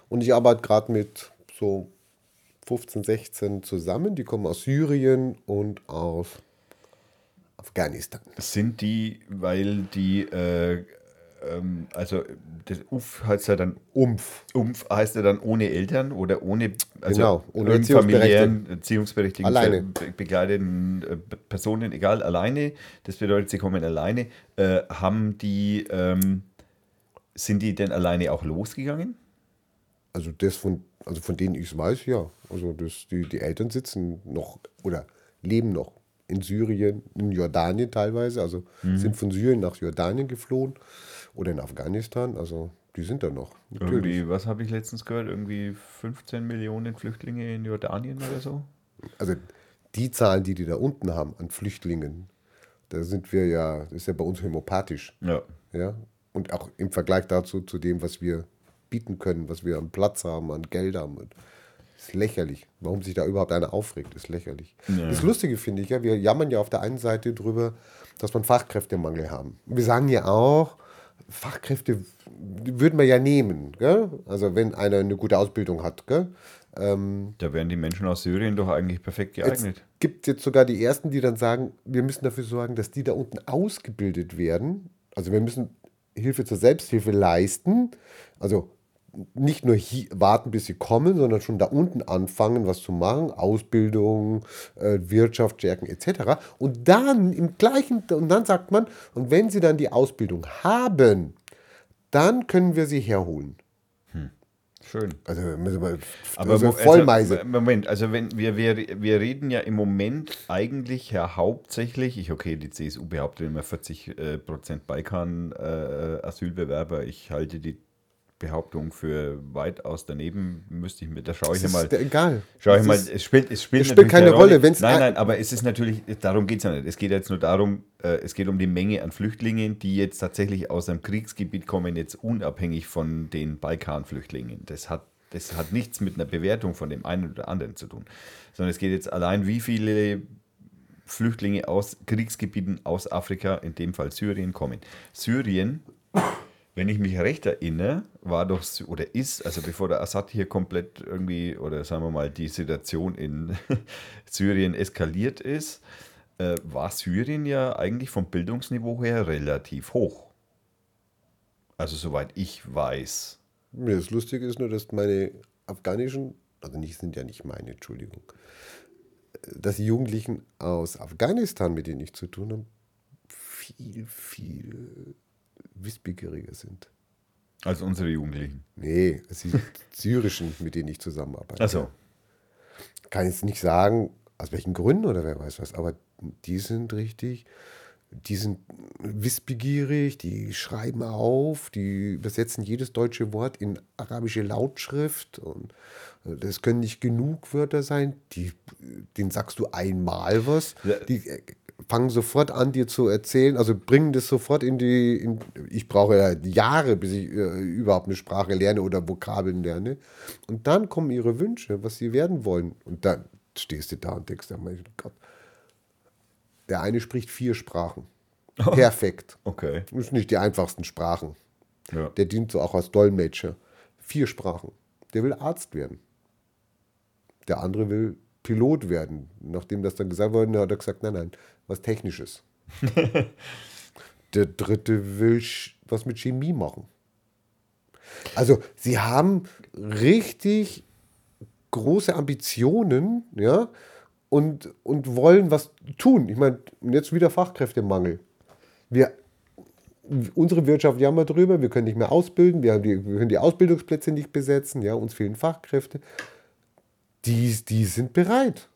Und ich arbeite gerade mit so 15, 16 zusammen. Die kommen aus Syrien und aus Afghanistan. Sind die, weil die, äh, ähm, also das UF heißt ja dann, UMF. UMF heißt ja dann ohne Eltern oder ohne, also Genau, ohne familiären, Erziehungsberechtigten. Alleine. be- begleiteten äh, Personen, egal, alleine. Das bedeutet, sie kommen alleine. Äh, haben die, ähm, sind die denn alleine auch losgegangen? Also das von, also von denen ich es weiß, ja. Also das, die, die Eltern sitzen noch oder leben noch in Syrien, in Jordanien teilweise. Also sind von Syrien nach Jordanien geflohen oder in Afghanistan. Also die sind da noch. Natürlich. Irgendwie, was habe ich letztens gehört? Irgendwie 15 Millionen Flüchtlinge in Jordanien oder so? Also die Zahlen, die die da unten haben an Flüchtlingen, da sind wir ja, das ist ja bei uns homopathisch. Ja. Ja? Und auch im Vergleich dazu, zu dem, was wir bieten können, was wir an Platz haben, an Geld haben. Und das ist lächerlich. Warum sich da überhaupt einer aufregt, ist lächerlich. Das Lustige finde ich ja, wir jammern ja auf der einen Seite drüber, dass wir Fachkräftemangel haben. Wir sagen ja auch, Fachkräfte würden wir ja nehmen. Gell? Also wenn einer eine gute Ausbildung hat. Gell? Ähm, Da wären die Menschen aus Syrien doch eigentlich perfekt es geeignet. gibt jetzt sogar die Ersten, die dann sagen, wir müssen dafür sorgen, dass die da unten ausgebildet werden. Also wir müssen Hilfe zur Selbsthilfe leisten. Also nicht nur hier warten, bis sie kommen, sondern schon da unten anfangen, was zu machen. Ausbildung, äh, Wirtschaft stärken etc. Und dann im gleichen, und dann sagt man, und wenn sie dann die Ausbildung haben, dann können wir sie herholen. Schön. Also müssen wir Aber also Vollmeise. Also, Moment, also wenn wir, wir, wir reden ja im Moment eigentlich ja hauptsächlich, ich okay, die CSU behauptet immer 40 äh, Prozent Balkan äh, Asylbewerber. Ich halte die Behauptung für weitaus daneben. Müsste ich mir, da schaue ich mal. egal. Schau ich mal, es spielt, es spielt, es spielt keine eine Rolle, wenn's Nein, ein- nein, aber es ist natürlich, darum geht es ja nicht. Es geht jetzt nur darum, äh, es geht um die Menge an Flüchtlingen, die jetzt tatsächlich aus einem Kriegsgebiet kommen, jetzt unabhängig von den Balkanflüchtlingen. Das hat, das hat nichts mit einer Bewertung von dem einen oder anderen zu tun, sondern es geht jetzt allein, wie viele Flüchtlinge aus Kriegsgebieten aus Afrika, in dem Fall Syrien, kommen. Syrien wenn ich mich recht erinnere, war doch oder ist, also bevor der Assad hier komplett irgendwie, oder sagen wir mal, die Situation in Syrien eskaliert ist, äh, war Syrien ja eigentlich vom Bildungsniveau her relativ hoch. Also soweit ich weiß. Das Lustige ist nur, dass meine afghanischen, also nicht sind ja nicht meine, Entschuldigung, dass die Jugendlichen aus Afghanistan, mit denen ich zu tun habe, viel, viel wissbegieriger sind. Also unsere Jugendlichen. Nee, es sind syrischen, mit denen ich zusammenarbeite. Also, Kann jetzt nicht sagen, aus welchen Gründen oder wer weiß was, aber die sind richtig, die sind wissbegierig, die schreiben auf, die übersetzen jedes deutsche Wort in arabische Lautschrift und äh, das können nicht genug Wörter sein, die, denen sagst du einmal was, die äh, fangen sofort an, dir zu erzählen, also bringen das sofort in die, in, ich brauche ja Jahre, bis ich äh, überhaupt eine Sprache lerne oder Vokabeln lerne. Und dann kommen ihre Wünsche, was sie werden wollen. Und dann stehst du da und denkst, oh mein Gott. Der eine spricht vier Sprachen. Perfekt. Okay. Das sind nicht die einfachsten Sprachen. Ja. Der dient so auch als Dolmetscher. Vier Sprachen. Der will Arzt werden. Der andere will Pilot werden. Nachdem das dann gesagt wurde, hat er gesagt, nein, nein, was Technisches. Der dritte will was mit Chemie machen. Also sie haben richtig große Ambitionen, ja, und, und wollen was tun. Ich meine, jetzt wieder Fachkräftemangel. Wir, unsere Wirtschaft jammert drüber, wir können nicht mehr ausbilden, wir, haben die, wir können die Ausbildungsplätze nicht besetzen, ja, uns fehlen Fachkräfte. Die, die sind bereit.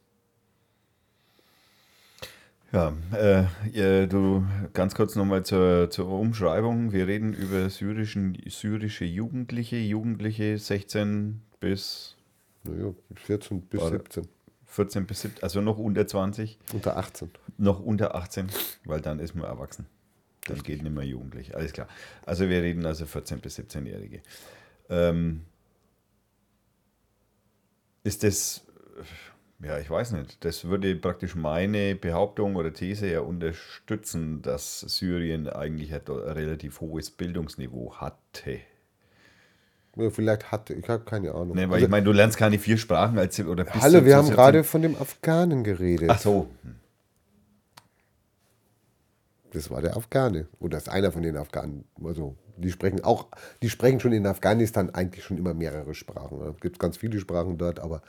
Ja, äh, du ganz kurz nochmal zur, zur Umschreibung. Wir reden über syrischen, syrische Jugendliche, Jugendliche 16 bis Naja, 14 bis Warte. 17, 14 bis 17, also noch unter 20, unter 18. noch unter 18, weil dann ist man erwachsen. Dann geht nicht mehr Jugendlich, alles klar. Also wir reden also 14 bis 17-Jährige. Ähm, ist das, ja, ich weiß nicht, das würde praktisch meine Behauptung oder These ja unterstützen, dass Syrien eigentlich ein relativ hohes Bildungsniveau hatte. Ja, vielleicht hatte, ich habe keine Ahnung. Ne, weil Also, ich meine, du lernst keine vier Sprachen als oder Hallo, wir haben 17. gerade von dem Afghanen geredet. Ach so, Das war der Afghane. Oder das ist einer von den Afghanen. Also, die sprechen auch, die sprechen schon in Afghanistan eigentlich schon immer mehrere Sprachen. Es gibt ganz viele Sprachen dort, aber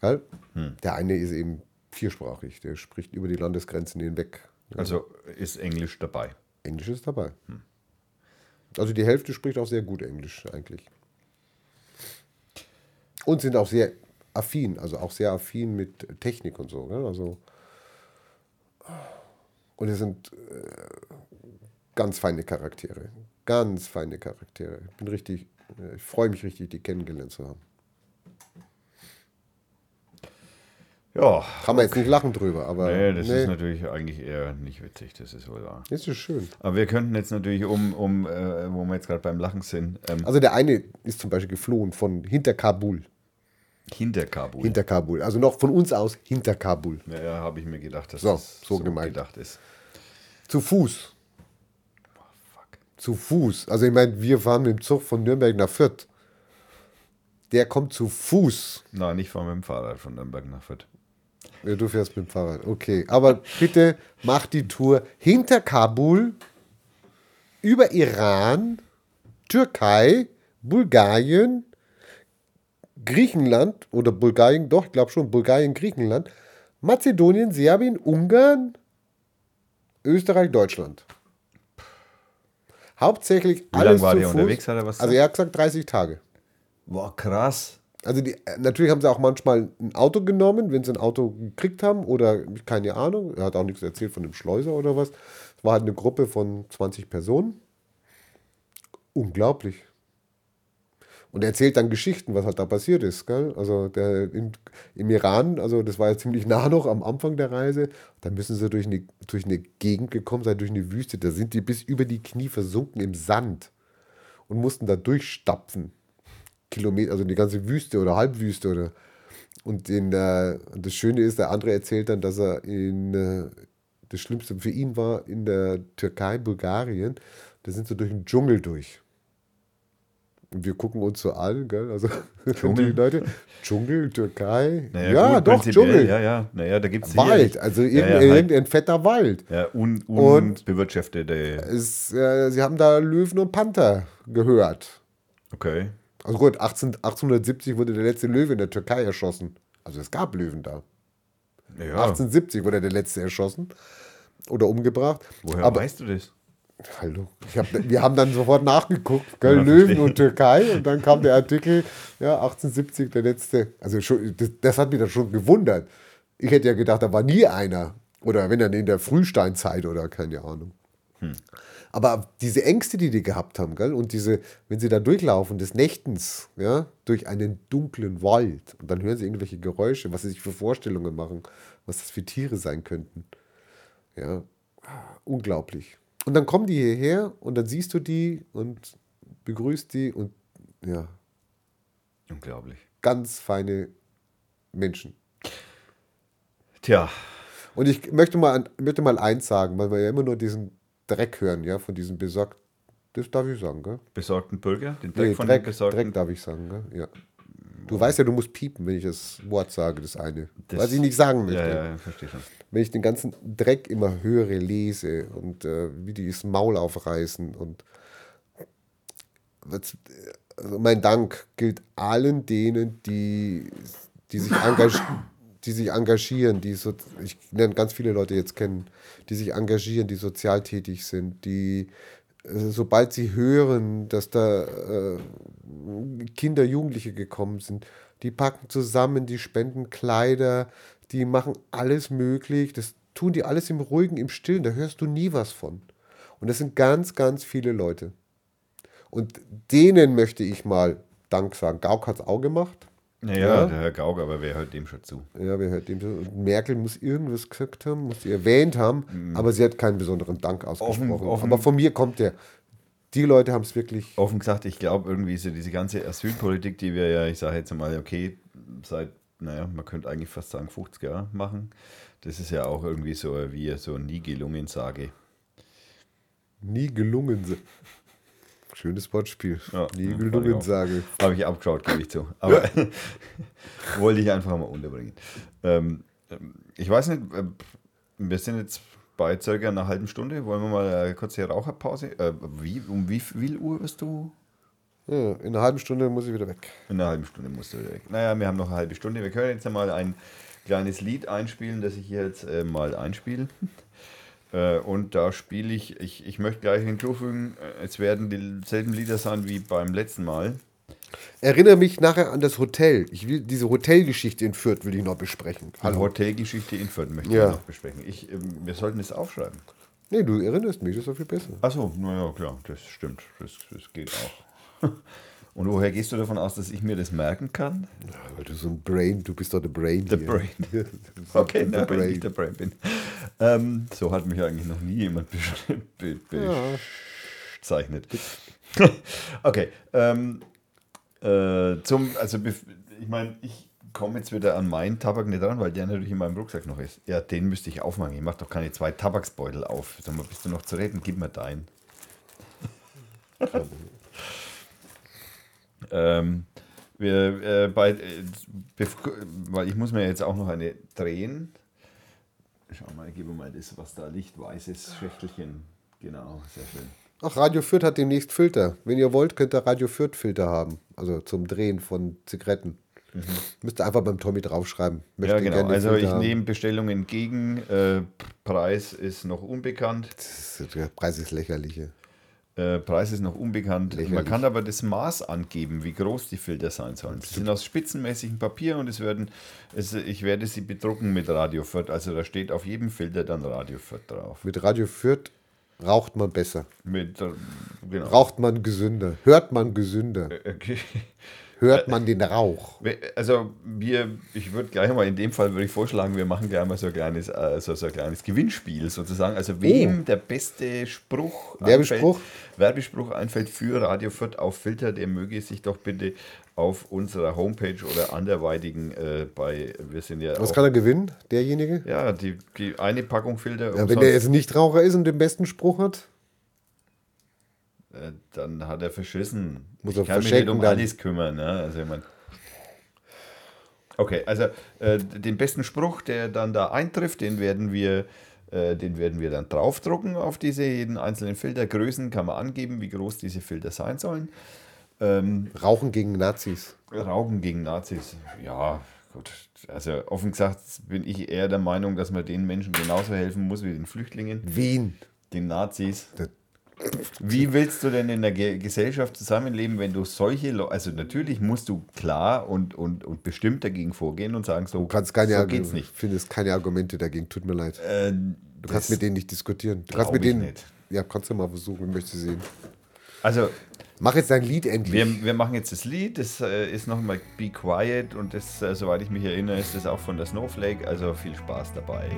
gell? Hm. der eine ist eben viersprachig. Der spricht über die Landesgrenzen hinweg. also ist Englisch dabei. Englisch ist dabei. Also die Hälfte spricht auch sehr gut Englisch eigentlich. Und sind auch sehr affin, also auch sehr affin mit Technik und so. Gell? Also und es sind äh, ganz feine Charaktere. Ganz feine Charaktere. Ich bin richtig, äh, ich freue mich richtig, die kennengelernt zu haben. Ja, Kann man jetzt nicht lachen drüber, aber nee, das nee, ist natürlich eigentlich eher nicht witzig, das ist wohl wahr. das ist schön. Aber wir könnten jetzt natürlich, um, um äh, wo wir jetzt gerade beim Lachen sind, ähm, Also der eine ist zum Beispiel geflohen von hinter Kabul. hinter Kabul. Hinter Kabul. Also noch von uns aus hinter Kabul. ja, ja habe ich mir gedacht, dass So, das so gemeint. gedacht ist. Zu Fuß. Fuck. Zu Fuß. Also ich meine, wir fahren mit dem Zug von Nürnberg nach Fürth. Der kommt zu Fuß. Nein, nicht fahren mit dem Fahrrad von Nürnberg nach Fürth. Ja, du fährst mit dem Fahrrad. Okay. Aber bitte mach die Tour hinter Kabul, über Iran, Türkei, Bulgarien, Griechenland oder Bulgarien, doch, ich glaube schon, Bulgarien, Griechenland, Mazedonien, Serbien, Ungarn, Österreich, Deutschland. Hauptsächlich Wie alles lange war zu der Fuß. unterwegs, hat er was Also er hat gesagt 30 Tage. Boah, krass. Also die, äh, natürlich haben sie auch manchmal ein Auto genommen, wenn sie ein Auto gekriegt haben oder keine Ahnung. Er hat auch nichts erzählt von dem Schleuser oder was. Es war halt eine Gruppe von 20 Personen. Unglaublich. Und er erzählt dann Geschichten, was halt da passiert ist. Gell? Also der, in, im Iran, also das war ja ziemlich nah noch am Anfang der Reise, da müssen sie durch eine, durch eine Gegend gekommen sein, durch eine Wüste. Da sind die bis über die Knie versunken im Sand und mussten da durchstapfen. Kilometer, also die ganze Wüste oder Halbwüste oder und in, äh, das Schöne ist, der andere erzählt dann, dass er in äh, das Schlimmste für ihn war in der Türkei, Bulgarien, da sind sie durch den Dschungel durch. Wir gucken uns so an, gell? Also Dschungel? die Leute, Dschungel, Türkei. Naja, ja, gut, doch, Dschungel. Ja, ja, naja, da gibt es Wald, also irgendein, ja, halt, irgendein fetter Wald. ja, un, Und- unbewirtschaftete. Es, äh, sie haben da Löwen und Panther gehört. Okay. Also gut, 18, 1870 wurde der letzte Löwe in der Türkei erschossen. Also es gab Löwen da. Ja, 1870 wurde der letzte erschossen oder umgebracht. woher Aber weißt du das? Hallo, hab, wir haben dann sofort nachgeguckt, Ja, Löwen und Türkei und dann kam der Artikel, ja 1870 der letzte. Also schon, das, das hat mich dann schon gewundert. Ich hätte ja gedacht, da war nie einer oder wenn dann in der Frühsteinzeit oder keine Ahnung. Aber diese Ängste, die die gehabt haben, gell? und diese, wenn sie da durchlaufen, des Nächtens, ja, durch einen dunklen Wald, und dann hören sie irgendwelche Geräusche, was sie sich für Vorstellungen machen, was das für Tiere sein könnten. Ja, unglaublich. Und dann kommen die hierher und dann siehst du die und begrüßt die und ja, Unglaublich. ganz feine Menschen. Tja, Und ich möchte mal, möchte mal eins sagen, weil wir ja immer nur diesen Dreck hören, ja, von diesen besorgt. Das darf ich sagen, gell? besorgten Bürger, den Dreck Nee, von Dreck, den besorgten. Dreck darf ich sagen, gell? Ja. Du weißt ja, du musst piepen, wenn ich das Wort sage, das eine. Das- was ich nicht sagen möchte. ja, ja, verstehe schon. Wenn ich den ganzen Dreck immer höre, lese und äh, wie die das Maul aufreißen und also mein Dank gilt allen denen, die, die, sich, die sich engagieren, die so, ich nenne ganz viele Leute jetzt kennen, die sich engagieren, die sozial tätig sind, die äh, sobald sie hören, dass da äh, Kinder, Jugendliche gekommen sind, die packen zusammen, die spenden Kleider, die machen alles möglich. Das tun die alles im Ruhigen, im Stillen. Da hörst du nie was von. Und das sind ganz, ganz viele Leute. Und denen möchte ich mal Dank sagen. Gauck hat es auch gemacht. Naja, Ja. der Herr Gauck, aber wer hört dem schon zu? Ja, wer hört dem so? Und Merkel muss irgendwas gesagt haben, muss sie erwähnt haben, aber sie hat keinen besonderen Dank ausgesprochen. Mhm. Offen- offen- aber von mir kommt der. Die Leute haben es wirklich. Offen gesagt, ich glaube irgendwie so diese ganze Asylpolitik, die wir ja, ich sage jetzt mal, okay, seit, naja, man könnte eigentlich fast sagen 50 Jahre machen. Das ist ja auch irgendwie so wie so nie gelungen sage. Nie gelungen. Schönes Wortspiel. Ja, Nie gelungen, sage. Habe ich abgeschaut, gebe ich zu. Aber wollte ich einfach mal unterbringen. Ähm, ich weiß nicht, äh, wir sind jetzt bei circa einer halben Stunde. Wollen wir mal eine kurze Raucherpause? Äh, wie, um wie viel Uhr wirst du? Ja, in einer halben Stunde muss ich wieder weg. In einer halben Stunde musst du wieder weg. Naja, wir haben noch eine halbe Stunde. Wir können jetzt einmal ein kleines Lied einspielen, das ich hier jetzt äh, mal einspiele. Äh, und da spiele ich, ich, ich möchte gleich hinzufügen, äh, es werden dieselben Lieder sein wie beim letzten Mal. Erinnere mich nachher an das Hotel. Ich will diese Hotelgeschichte in Fürth will ich noch besprechen. Die Hallo. Hotelgeschichte in Fürth möchte Ja. ich noch besprechen. Ich, ähm, wir sollten es aufschreiben. Nee, du erinnerst mich, das ist doch viel besser. Achso, naja, klar, das stimmt. Das, das geht auch. Und woher gehst du davon aus, dass ich mir das merken kann? Ja, weil du so ein Brain, du bist doch der Brain. Der. Brain. Okay, der na, wenn ich der Brain bin. Ähm, so hat mich eigentlich noch nie jemand bezeichnet. okay. Ähm, äh, zum, also ich meine, ich komme jetzt wieder an meinen Tabak nicht ran, weil der natürlich in meinem Rucksack noch ist. Ja, den müsste ich aufmachen. Ich mache doch keine zwei Tabaksbeutel auf. Sag mal, bist du noch zu reden? Gib mir deinen. Ähm, wir, äh, bei, äh, weil ich muss mir jetzt auch noch eine drehen. Schau mal, ich gebe mal das, was da liegt, weißes Schächtelchen. Genau, sehr schön. Ach, Radio Fürth hat demnächst Filter. Wenn ihr wollt, könnt ihr Radio Fürth Filter haben. Also zum Drehen von Zigaretten. Müsst ihr einfach beim Tommy draufschreiben. Möchte Mhm. ja, genau. gerne Also Filter ich haben. nehme Bestellungen entgegen. Äh, Preis ist noch unbekannt. Ist, der Preis ist lächerliche. Äh, Preis ist noch unbekannt. Man Lächerlich. kann aber das Maß angeben, wie groß die Filter sein sollen. Sie sind aus spitzenmäßigem Papier und es werden, es, ich werde sie bedrucken mit Radio Fürth. Also da steht auf jedem Filter dann Radio Fürth drauf. Mit Radio Fürth raucht man besser. Mit, äh, genau. Raucht man gesünder. Hört man gesünder. Okay. Hört man den Rauch. Also wir, ich würde gleich mal in dem Fall würde ich vorschlagen, wir machen gleich mal so ein kleines, äh, so, ein kleines Gewinnspiel sozusagen. Also wem der beste Spruch, Oh. Werbespruch? einfällt, Werbespruch einfällt für Radio Fürth auf Filter, der möge sich doch bitte auf unserer Homepage oder anderweitigen äh, bei, wir sind ja Was auch, kann er gewinnen, derjenige? ja, die, die eine Packung Filter, Ja, wenn der jetzt nicht Raucher ist und den besten Spruch hat, äh, dann hat er verschissen. Muss ich er kann mich nicht um dann. alles kümmern. Ne? Also ich mein, okay, also äh, den besten Spruch, der dann da eintrifft, den werden wir, äh, den werden wir dann draufdrucken auf diese jeden einzelnen Filter. Größen kann man angeben, wie groß diese Filter sein sollen. Ähm, Rauchen gegen Nazis. Rauchen gegen Nazis, ja, gut. Also offen gesagt bin ich eher der Meinung, dass man den Menschen genauso helfen muss wie den Flüchtlingen, Wien. den Nazis. Wie willst du denn in der Ge Gesellschaft zusammenleben, wenn du solche Leute, also natürlich musst du klar und, und, und bestimmt dagegen vorgehen und sagen, so, Du kannst keine so geht's nicht. findest keine Argumente dagegen, tut mir leid. Äh, Du kannst mit denen nicht diskutieren. Du kannst mit denen. nicht. Ja, kannst du mal versuchen, ich möchte sehen. Also Mach jetzt dein Lied endlich. wir, wir machen jetzt das Lied, das äh, ist nochmal Be Quiet und das, äh, soweit ich mich erinnere, ist das auch von der Snowflake, also viel Spaß dabei.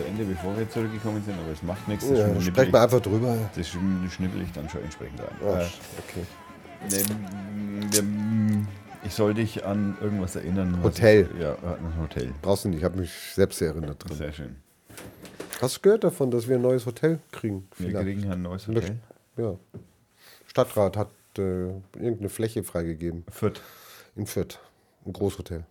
Zu Ende, bevor wir zurückgekommen sind, aber es macht nichts. Das, Ja, sprechen ich- wir einfach drüber. das schn- schnippel ich dann schon entsprechend ein. Ja, Äh, okay. wir- ich soll dich an irgendwas erinnern. Hotel. Ich, ja, an ein Hotel. Brauchst du nicht, ich habe mich selbst erinnert dran. Sehr schön. Hast du gehört davon, dass wir ein neues Hotel kriegen? Wir Vielleicht. kriegen ein neues Hotel. Ja. Stadtrat hat äh, irgendeine Fläche freigegeben Fürth. in Fürth. Ein Großhotel.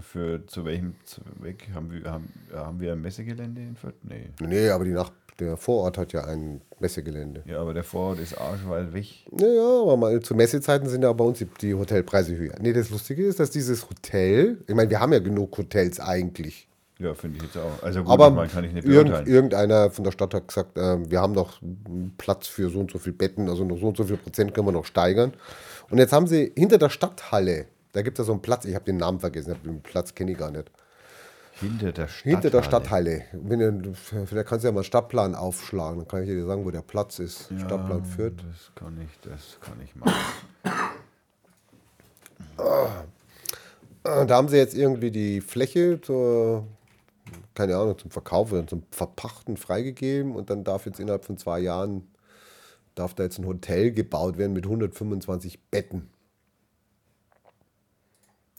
Für zu welchem Zweck haben wir, haben, haben wir ein Messegelände in Fürth? Nee. Nee, aber die Nach der Vorort hat ja ein Messegelände. Ja, aber der Vorort ist arschweit weg. Naja, aber mal zu Messezeiten sind ja bei uns die, die Hotelpreise höher. Nee, das Lustige ist, dass dieses Hotel, ich meine, wir haben ja genug Hotels eigentlich. Ja, finde ich jetzt auch. Also gut, aber ich kann ich nicht irgend, beurteilen. irgendeiner von der Stadt hat gesagt, äh, wir haben noch Platz für so und so viele Betten, also noch so und so viel Prozent können wir noch steigern. Und jetzt haben sie hinter der Stadthalle, da gibt es ja so einen Platz, ich habe den Namen vergessen, den Platz kenne ich gar nicht. Hinter der Stadt. Hinter der Stadthalle. Wenn vielleicht kannst du ja mal einen Stadtplan aufschlagen, dann kann ich dir sagen, wo der Platz ist. Stadtplan Fürth. Das kann ich, das kann ich machen. Äh, Da haben sie jetzt irgendwie die Fläche zur, keine Ahnung, zum Verkauf oder zum Verpachten freigegeben und dann darf jetzt innerhalb von zwei Jahren, darf da jetzt ein Hotel gebaut werden mit 125 Betten.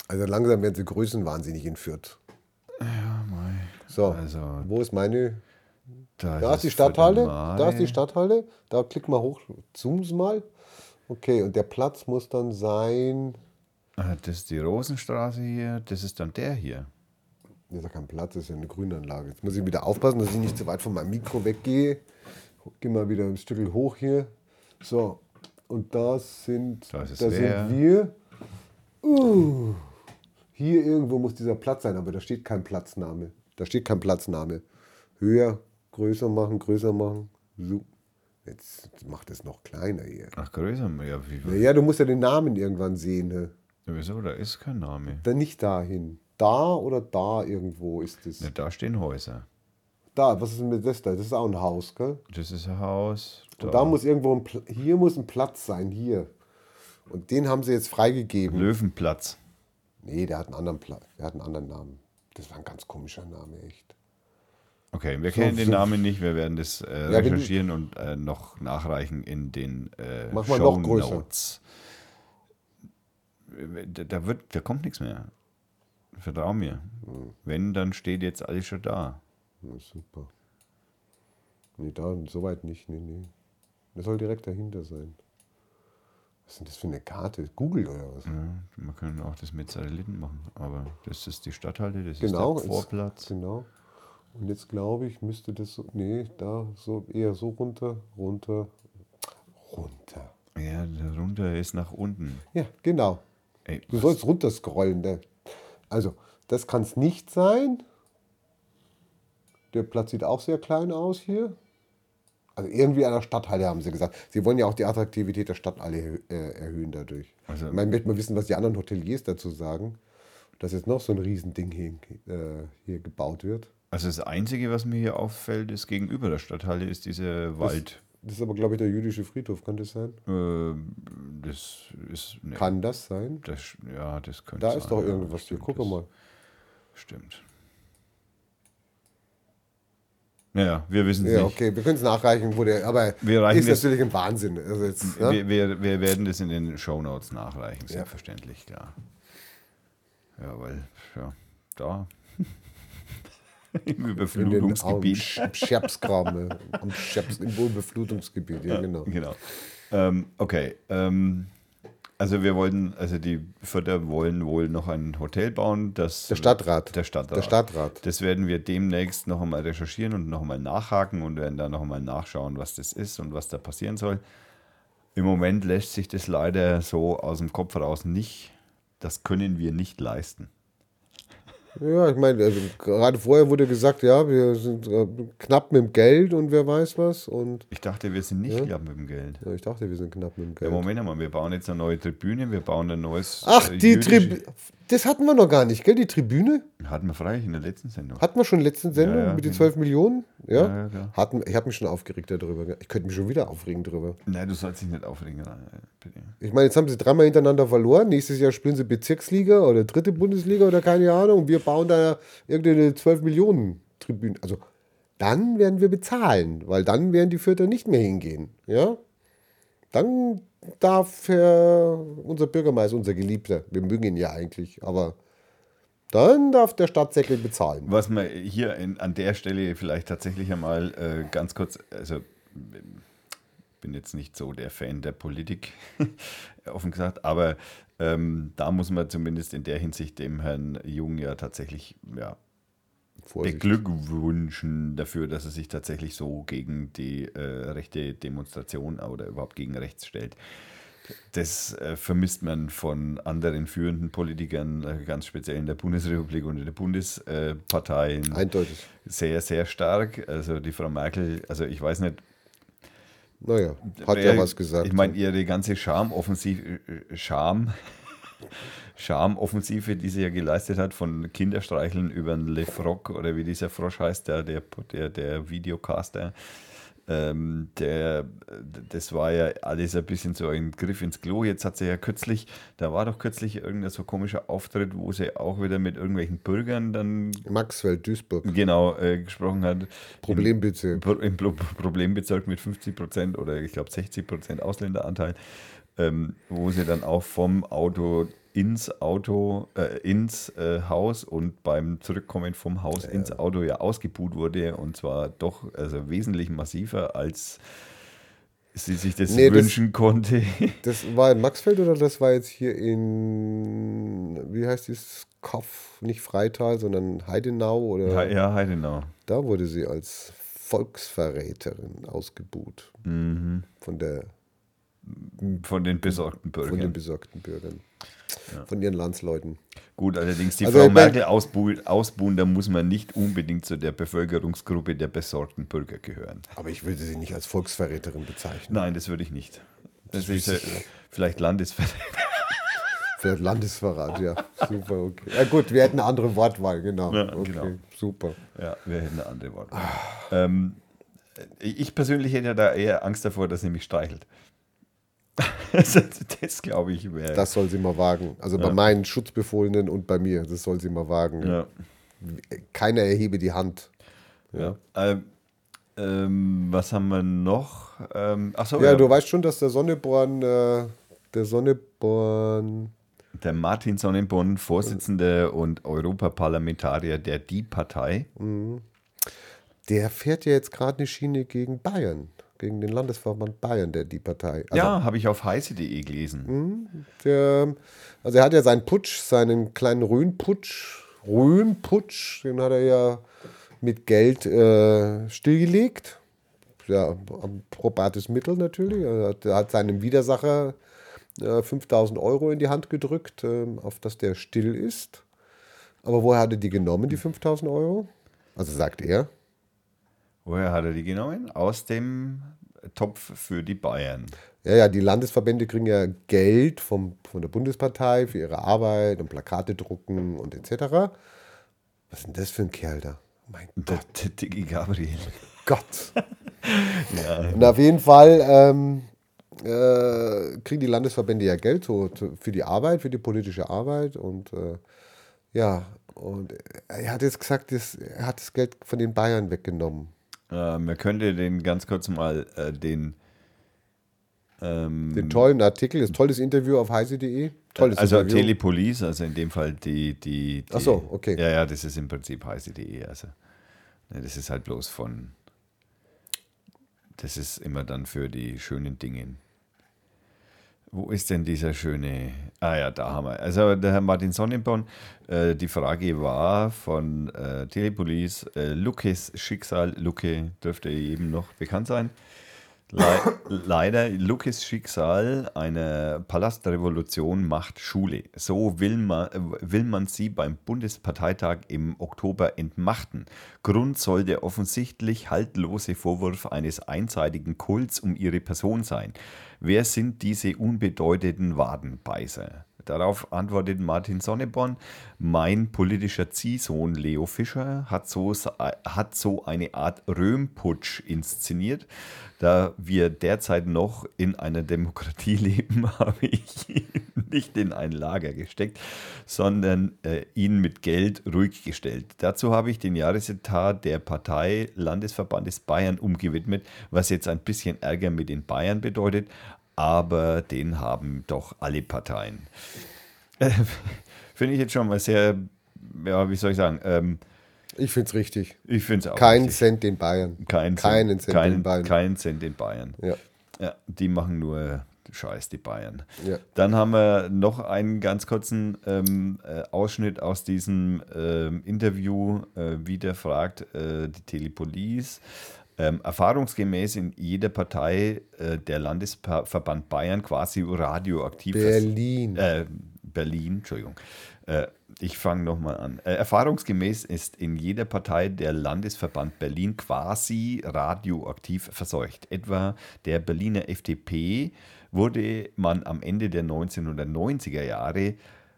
Also langsam werden sie größenwahnsinnig in Fürth. Ja, mei. So, Also, wo ist meine? da, Da ist die es Stadthalle, da ist die Stadthalle, da klick mal hoch, zoom's mal. Okay, und der Platz muss dann sein, Ah, Das ist die Rosenstraße hier, das ist dann der hier. Das ist ja kein Platz, das ist ja eine Grünanlage. Jetzt muss ich wieder aufpassen, dass ich nicht zu weit von meinem Mikro weggehe. Geh mal wieder ein Stück hoch hier. So, und da sind, Da ist es da leer. sind wir. Uh, hier irgendwo muss dieser Platz sein, aber da steht kein Platzname. Da steht kein Platzname. Höher, größer machen, größer machen. So. Jetzt macht es noch kleiner hier. Ach, größer. Ja, wie, Naja, du musst ja den Namen irgendwann sehen. Ne? Wieso? Da ist kein Name. Dann nicht dahin. Da oder da irgendwo ist es. Ja, da stehen Häuser. Da, was ist denn mit das da? Das ist auch ein Haus, gell? Das ist ein Haus. Und da muss irgendwo ein Pl hier muss ein Platz sein, hier. Und den haben sie jetzt freigegeben. Löwenplatz. Nee, der hat einen anderen Platz. Der hat einen anderen Namen. Das war ein ganz komischer Name, echt. Okay, wir So- kennen den so- Namen nicht. Wir werden das äh, du- recherchieren und äh, noch nachreichen in den äh, Mach mal noch größer. Shownotes. Da, da, wird, da kommt nichts mehr. Vertrau mir. Hm. Wenn, dann steht jetzt alles schon da. Ja, super. Nee, da, soweit nicht. Nee, nee. Das soll direkt dahinter sein. Was ist denn das für eine Karte? Google oder was? Ja, man kann auch das mit Satelliten machen, aber das ist die Stadthalle, das Genau. ist der Vorplatz. Genau. Und jetzt glaube ich, müsste das so. Nee, da so eher so runter, runter, runter. Ja, darunter ist nach unten. Ja, genau. Ey, Du sollst runterscrollen. Ne? Also, das kann es nicht sein. Der Platz sieht auch sehr klein aus hier. Also irgendwie an der Stadthalle haben sie gesagt. Sie wollen ja auch die Attraktivität der Stadthalle äh, erhöhen dadurch. Also- ich meine, möchte mal wissen, was die anderen Hoteliers dazu sagen, dass jetzt noch so ein Riesending hier, äh, hier gebaut wird. also das Einzige, was mir hier auffällt, ist gegenüber der Stadthalle ist dieser Wald. Das ist aber, glaube ich, der jüdische Friedhof. Kann das sein? Ähm, das ist. Ne, Kann das sein? das, ja, das könnte Da sein. ist doch ja, irgendwas hier. stimmt, Guck das mal. Stimmt. Naja, wir wissen es Ja, nicht. okay, wir können es nachreichen, wo der, aber ist das- natürlich ein Wahnsinn. Also jetzt, ne? Wir, wir, wir werden das in den Shownotes nachreichen, selbstverständlich, klar. Ja, weil, ja, da. Im Überflutungsgebiet. Sch- Scherbskram, ne? am Scherbs, im Überflutungsgebiet, ja, genau. Genau. Ähm, okay. Ähm, also wir wollten, also die Förder wollen wohl noch ein Hotel bauen. Das, Der Stadtrat. Der Stadtrat. Der Stadtrat. Das werden wir demnächst noch einmal recherchieren und noch einmal nachhaken und werden da noch einmal nachschauen, was das ist und was da passieren soll. Im Moment lässt sich das leider so aus dem Kopf raus nicht. Das können wir nicht leisten. Ja, ich meine, also gerade vorher wurde gesagt, ja, wir sind äh, knapp mit dem Geld und wer weiß was. Und Ich dachte, wir sind nicht knapp mit dem Geld. ja, ich dachte, wir sind knapp mit dem Ja, Geld. Moment mal, wir bauen jetzt eine neue Tribüne, wir bauen ein neues. Ach, äh, die Tribüne. Das hatten wir noch gar nicht, gell? Die Tribüne? Hatten wir freilich in der letzten Sendung. Hatten wir schon letzten Sendung Ja, ja, mit den genau. 12 Millionen? Ja. Ja. Hatten, ich habe mich schon aufgeregt darüber. Ich könnte mich schon wieder aufregen darüber. Nein, du sollst dich nicht aufregen, bitte. Ich meine, jetzt haben sie dreimal hintereinander verloren. Nächstes Jahr spielen sie Bezirksliga oder dritte Bundesliga oder keine Ahnung. Wir bauen da irgendeine 12 Millionen Tribüne. Also dann werden wir bezahlen, weil dann werden die Fürther nicht mehr hingehen. Ja? Dann darf Herr, unser Bürgermeister, unser Geliebter, wir mögen ihn ja eigentlich, aber dann darf der Stadtsäckel bezahlen. Was man hier in, an der Stelle vielleicht tatsächlich einmal äh, ganz kurz, also bin jetzt nicht so der Fan der Politik, offen gesagt, aber ähm, da muss man zumindest in der Hinsicht dem Herrn Jung ja tatsächlich ja, Vorsicht. beglückwünschen dafür, dass er sich tatsächlich so gegen die äh, rechte Demonstration oder überhaupt gegen rechts stellt. Das äh, vermisst man von anderen führenden Politikern, äh, ganz speziell in der Bundesrepublik und in der Bundespartei, Eindeutig. sehr, sehr stark. Also die Frau Merkel, also ich weiß nicht, Naja, hat ja was gesagt. Ich meine, ihre ganze Charmoffensive, äh, Charme, Charmoffensive, die sie ja geleistet hat, von Kinderstreicheln über den Le Froc oder wie dieser Frosch heißt, der, der, der, der Videocaster, ähm, der, das war ja alles ein bisschen so ein Griff ins Klo. Jetzt hat sie ja kürzlich, da war doch kürzlich irgendein so komischer Auftritt, wo sie auch wieder mit irgendwelchen Bürgern dann Maxwell, Duisburg. genau äh, gesprochen hat. Problembezirk. Pro- im Pro Problembezirk mit 50 Prozent oder ich glaube 60 Prozent Ausländeranteil, ähm, wo sie dann auch vom Auto ins Auto, äh, ins äh, Haus und beim Zurückkommen vom Haus ins Auto ja ausgebuht wurde und zwar doch also wesentlich massiver, als sie sich das Nee, das- wünschen konnte. Das war in Maxfeld oder das war jetzt hier in, wie heißt das, Kopf, nicht Freital, sondern Heidenau oder ja, Heidenau. da wurde sie als Volksverräterin ausgebuht Mhm. von, der, Von den besorgten von Bürgern. den besorgten Bürgern, von ihren Landsleuten. Gut, allerdings die Also Frau Merkel ausbuhen, ausbuhen, da muss man nicht unbedingt zu der Bevölkerungsgruppe der besorgten Bürger gehören. Aber ich würde sie nicht als Volksverräterin bezeichnen. Nein, das würde ich nicht. Das ist äh, vielleicht Landesverräter. Für Landesverrat, ja. Super, okay. Ja gut, wir hätten eine andere Wortwahl, genau. Ja, okay, genau. super. Ja, wir hätten eine andere Worte. Ähm, ich persönlich hätte da eher Angst davor, dass sie mich streichelt. das das glaube ich wäre. Das soll sie mal wagen. Also bei meinen Schutzbefohlenen und bei mir, das soll sie mal wagen. Ja. Keiner erhebe die Hand. Ja. Ähm, ähm, was haben wir noch? Ähm, achso, Ja, du weißt schon, dass der Sonneborn, äh, der Sonneborn, Der Martin Sonnenborn, Vorsitzender und Europaparlamentarier der Die-Partei. der fährt ja jetzt gerade eine Schiene gegen Bayern, gegen den Landesverband Bayern, der die Partei. Also ja, habe ich auf heise.de gelesen. Der, also er hat ja seinen Putsch, seinen kleinen Rhön-Putsch, Rhön-Putsch, den hat er ja mit Geld äh, stillgelegt. Ja, ein probates Mittel natürlich. Er hat, seinem Widersacher äh, 5000 Euro in die Hand gedrückt, ähm, auf dass der still ist. Aber woher hat er die genommen, die 5000 Euro? Also sagt er. Woher hat er die genommen? Aus dem Topf für die Bayern. Ja, ja, die Landesverbände kriegen ja Geld vom, von der Bundespartei für ihre Arbeit und Plakate drucken und etc. Was ist denn das für ein Kerl da? Mein Der, der dicke Gabriel. Gott. Und auf jeden Fall ähm, äh, kriegen die Landesverbände ja Geld so, für die Arbeit, für die politische Arbeit. Und äh, ja, und er hat jetzt gesagt, das, er hat das Geld von den Bayern weggenommen. Äh, man könnte den ganz kurz mal äh, den. Ähm, Den tollen Artikel, das tolles Interview auf heise.de. Tolles also Interview. Telepolis, also in dem Fall die. die, die Ach so, okay. Ja, ja, das ist im Prinzip heise.de. Also, ne, das ist halt bloß von. Das ist immer dann für die schönen Dinge. Wo ist denn dieser schöne. Ah ja, da haben wir. Also der Herr Martin Sonnenborn, äh, die Frage war von äh, Telepolis, äh, Lukes Schicksal, Luke dürfte jedem noch bekannt sein. Le leider, Lukes Schicksal einer Palastrevolution macht Schule. So will man, will man sie beim Bundesparteitag im Oktober entmachten. Grund soll der offensichtlich haltlose Vorwurf eines einseitigen Kults um ihre Person sein. Wer sind diese unbedeutenden Wadenbeißer? Darauf antwortet Martin Sonneborn, mein politischer Ziehsohn Leo Fischer hat so, hat so eine Art Röhmputsch inszeniert. Da wir derzeit noch in einer Demokratie leben, habe ich ihn nicht in ein Lager gesteckt, sondern äh, ihn mit Geld ruhig gestellt. Dazu habe ich den Jahresetat der Partei Landesverbandes Bayern umgewidmet, was jetzt ein bisschen Ärger mit den Bayern bedeutet, aber den haben doch alle Parteien. Äh, Finde ich jetzt schon mal sehr, ja, wie soll ich sagen, ähm, ich finde es richtig. Ich finde es auch Keinen. Cent den Bayern. Kein Keinen Cent kein, den Bayern. Keinen Cent den Bayern. Ja. Ja, die machen nur Scheiß, die Bayern. Ja. Dann haben wir noch einen ganz kurzen ähm, äh, Ausschnitt aus diesem ähm, Interview. Äh, wieder fragt äh, die Telepolis. Ähm, erfahrungsgemäß in jeder Partei äh, der Landesverband Bayern quasi radioaktiv. Berlin. Äh, Berlin, Entschuldigung. Äh, ich fange nochmal an. Äh, erfahrungsgemäß ist in jeder Partei der Landesverband Berlin quasi radioaktiv verseucht. Etwa der Berliner FDP wurde man am Ende der 1990er Jahre